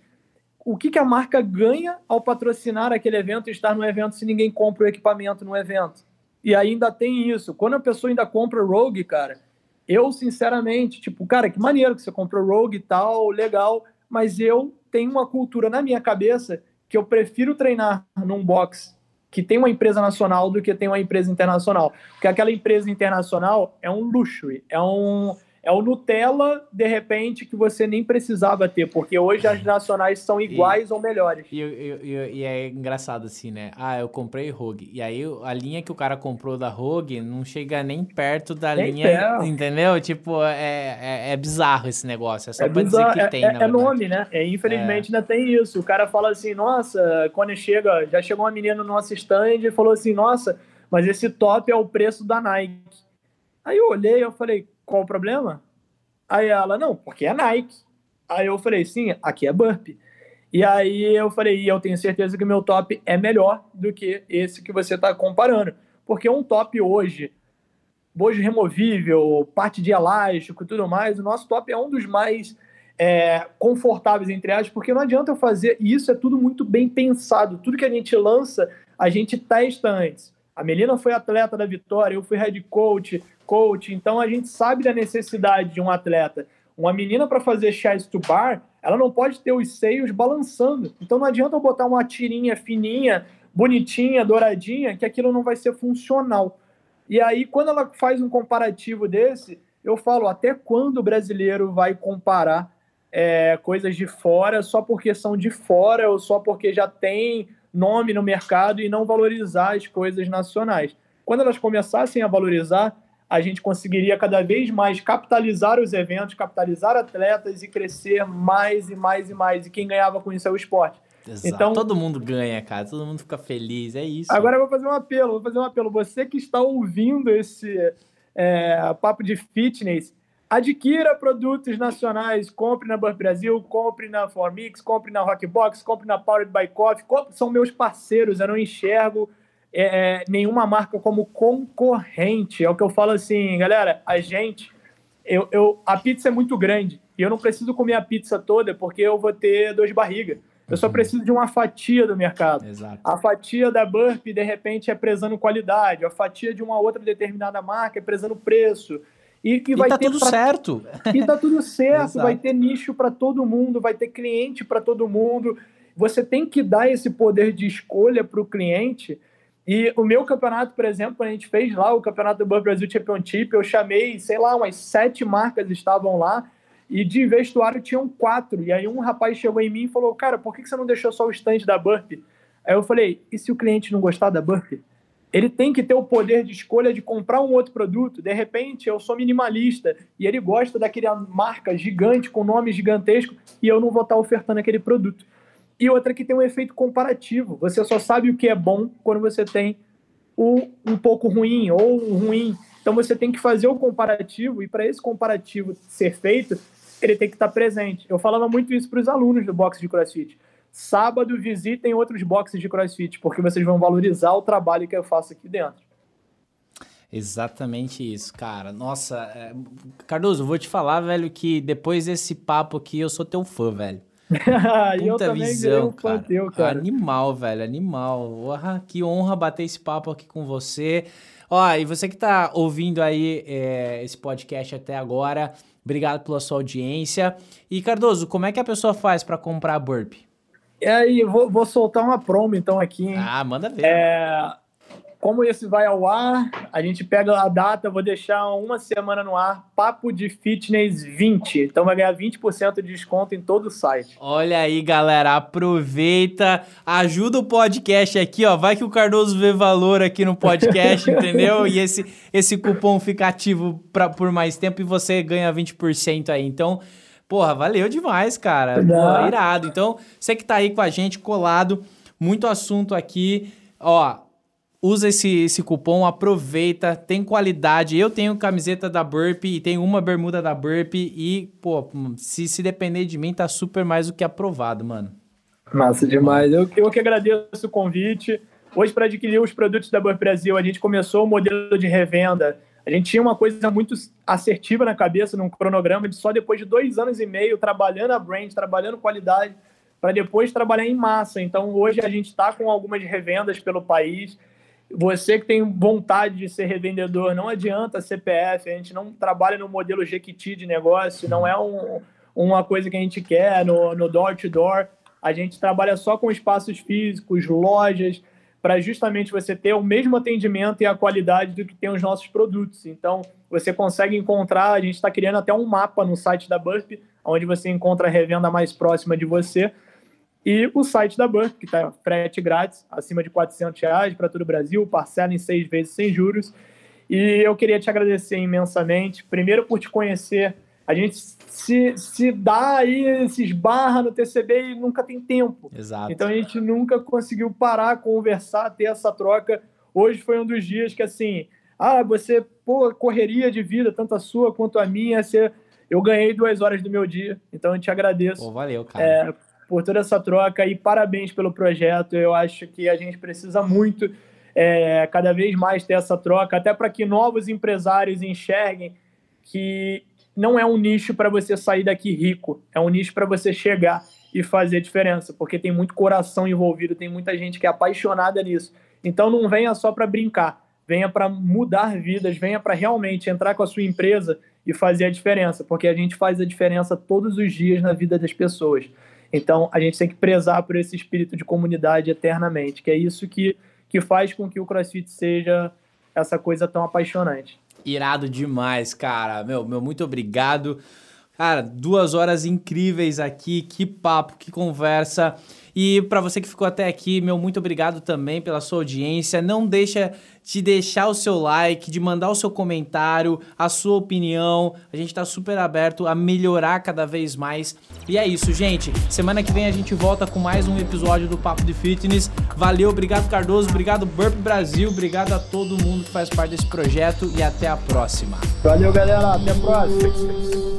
Speaker 2: o que, que a marca ganha ao patrocinar aquele evento e estar no evento se ninguém compra o equipamento no evento? E ainda tem isso. Quando a pessoa ainda compra Rogue, cara, eu sinceramente, tipo, cara, que maneiro que você comprou Rogue e tal, legal, mas eu tenho uma cultura na minha cabeça que eu prefiro treinar num box que tem uma empresa nacional do que tem uma empresa internacional. Porque aquela empresa internacional é um luxo, é um é o Nutella, de repente, que você nem precisava ter, porque hoje as *laughs* nacionais são iguais e, ou melhores.
Speaker 1: E, e, e, é engraçado assim, né? Ah, eu comprei Rogue. E aí a linha que o cara comprou da Rogue não chega nem perto da nem linha. Perto. Entendeu? Tipo, é, é, é, bizarro esse negócio. É só é pra bizarro. dizer que tem,
Speaker 2: é, é nome, né? É, infelizmente ainda tem isso. O cara fala assim, nossa, quando chega, já chegou uma menina no nosso stand e falou assim, nossa, mas esse top é o preço da Nike. Aí eu olhei eu falei, qual o problema? Aí ela, não, porque é Nike. Aí eu falei, sim, aqui é Burp. E aí eu falei, e eu tenho certeza que meu top é melhor do que esse que você está comparando. Porque um top hoje, bojo removível, parte de elástico e tudo mais, o nosso top é um dos mais é, confortáveis, entre aspas, porque não adianta eu fazer, e isso é tudo muito bem pensado. Tudo que a gente lança, a gente testa antes. A Melina foi atleta da Vitória, eu fui head coach, coach, então a gente sabe da necessidade de um atleta. Uma menina para fazer chest to bar, ela não pode ter os seios balançando. Então não adianta eu botar uma tirinha fininha, bonitinha, douradinha, que aquilo não vai ser funcional. E aí, quando ela faz um comparativo desse, eu falo até quando o brasileiro vai comparar é, coisas de fora só porque são de fora ou só porque já tem nome no mercado e não valorizar as coisas nacionais. Quando elas começassem a valorizar, a gente conseguiria cada vez mais capitalizar os eventos, capitalizar atletas e crescer mais e mais e mais. E quem ganhava com isso é o esporte.
Speaker 1: Exato. Então, todo mundo ganha, cara. Todo mundo fica feliz. É isso.
Speaker 2: Agora eu vou fazer um apelo. Vou fazer um apelo. Você que está ouvindo esse é, papo de fitness, adquira produtos nacionais, compre na Burp Brasil, compre na Formix, compre na Rockbox, compre na Powered by Coffee, são meus parceiros, eu não enxergo é, é, nenhuma marca como concorrente. É o que eu falo assim, galera, a gente, eu, eu, a pizza é muito grande e eu não preciso comer a pizza toda porque eu vou ter dor de barriga. Eu só uhum. preciso de uma fatia do mercado.
Speaker 1: Exato.
Speaker 2: A fatia da Burp, de repente, é prezando qualidade. A fatia de uma outra determinada marca é prezando preço.
Speaker 1: E, e, vai tá tudo pra... certo.
Speaker 2: E tá tudo certo. vai ter nicho para todo mundo, vai ter cliente para todo mundo. Você tem que dar esse poder de escolha para o cliente. E o meu campeonato, por exemplo, quando a gente fez lá o campeonato do Burp Brasil Championship, eu chamei, sei lá, umas sete marcas estavam lá e de vestuário tinham quatro. E aí um rapaz chegou em mim e falou: Cara, por que você não deixou só o stand da Burp? Aí eu falei: E se o cliente não gostar da Burp? Ele tem que ter o poder de escolha de comprar um outro produto. De repente, eu sou minimalista e ele gosta daquela marca gigante com nome gigantesco e eu não vou estar ofertando aquele produto. E outra que tem um efeito comparativo. Você só sabe o que é bom quando você tem o um pouco ruim ou um ruim. Então você tem que fazer o comparativo e para esse comparativo ser feito, ele tem que estar presente. Eu falava muito isso para os alunos do boxe de CrossFit. Sábado visitem outros boxes de CrossFit, porque vocês vão valorizar o trabalho que eu faço aqui dentro.
Speaker 1: Exatamente isso, cara. Nossa, é... Cardoso, vou te falar, velho, que depois desse papo aqui eu sou teu fã, velho. *laughs*
Speaker 2: Puta visão, cara. Teu, cara.
Speaker 1: Animal, velho, animal. Que honra bater esse papo aqui com você. Ó, e você que tá ouvindo aí é, esse podcast até agora, Obrigado pela sua audiência. E Cardoso, como é que a pessoa faz para comprar a Burp?
Speaker 2: E aí, vou, vou, soltar uma promo então aqui. Hein?
Speaker 1: Ah, manda ver.
Speaker 2: É, como esse vai ao ar, a gente pega a data, vou deixar uma semana no ar, Papo de Fitness 20. Então vai ganhar 20% de desconto em todo o site.
Speaker 1: Olha aí, galera, aproveita, ajuda o podcast aqui, ó. Vai que o Cardoso vê valor aqui no podcast, *laughs* entendeu? E esse, esse cupom fica ativo pra, por mais tempo e você ganha 20% aí. Então, porra, valeu demais, cara. Pô, irado. Então, você que tá aí com a gente colado, muito assunto aqui. Ó, usa esse, esse cupom, aproveita, tem qualidade. Eu tenho camiseta da Burp e tenho uma bermuda da Burp e, pô, se, se depender de mim, tá super mais do que aprovado, mano.
Speaker 2: Massa demais. Eu, eu que agradeço o convite. Hoje, para adquirir os produtos da Burp Brasil, a gente começou o modelo de revenda. A gente tinha uma coisa muito assertiva na cabeça, num cronograma de só depois de dois anos e meio trabalhando a brand, trabalhando qualidade, para depois trabalhar em massa. Então, hoje a gente está com algumas revendas pelo país. Você que tem vontade de ser revendedor, não adianta CPF, a gente não trabalha no modelo Jequiti de negócio, não é um, uma coisa que a gente quer no, no door to door. A gente trabalha só com espaços físicos, lojas, para justamente você ter o mesmo atendimento e a qualidade do que tem os nossos produtos. Então, você consegue encontrar, a gente está criando até um mapa no site da Burp, onde você encontra a revenda mais próxima de você e o site da Burp, que está frete grátis, acima de 400 reais para todo o Brasil, parcela em seis vezes sem juros. E eu queria te agradecer imensamente, primeiro por te conhecer. A gente se, se dá aí, se esbarra no TCB e nunca tem tempo.
Speaker 1: Exato.
Speaker 2: Então a gente nunca conseguiu parar, conversar, ter essa troca. Hoje foi um dos dias que, assim, ah, você, pô, correria de vida, tanto a sua quanto a minha, você, eu ganhei duas horas do meu dia. Então eu te agradeço.
Speaker 1: Pô, valeu, cara.
Speaker 2: É, por toda essa troca e parabéns pelo projeto. Eu acho que a gente precisa muito, é, cada vez mais, ter essa troca, até para que novos empresários enxerguem que não é um nicho para você sair daqui rico, é um nicho para você chegar e fazer diferença, porque tem muito coração envolvido, tem muita gente que é apaixonada nisso. Então não venha só para brincar, venha para mudar vidas, venha para realmente entrar com a sua empresa e fazer a diferença, porque a gente faz a diferença todos os dias na vida das pessoas. Então, a gente tem que prezar por esse espírito de comunidade eternamente, que é isso que, que faz com que o CrossFit seja essa coisa tão apaixonante.
Speaker 1: Irado demais, cara. Meu, meu muito obrigado. Cara, duas horas incríveis aqui, que papo, que conversa. E para você que ficou até aqui, meu muito obrigado também pela sua audiência. Não deixa de deixar o seu like, de mandar o seu comentário, a sua opinião. A gente está super aberto a melhorar cada vez mais. E é isso, gente. Semana que vem a gente volta com mais um episódio do Papo de Fitness. Valeu, obrigado Cardoso, obrigado Burp Brasil, obrigado a todo mundo que faz parte desse projeto e até a próxima.
Speaker 2: Valeu, galera, até a próxima.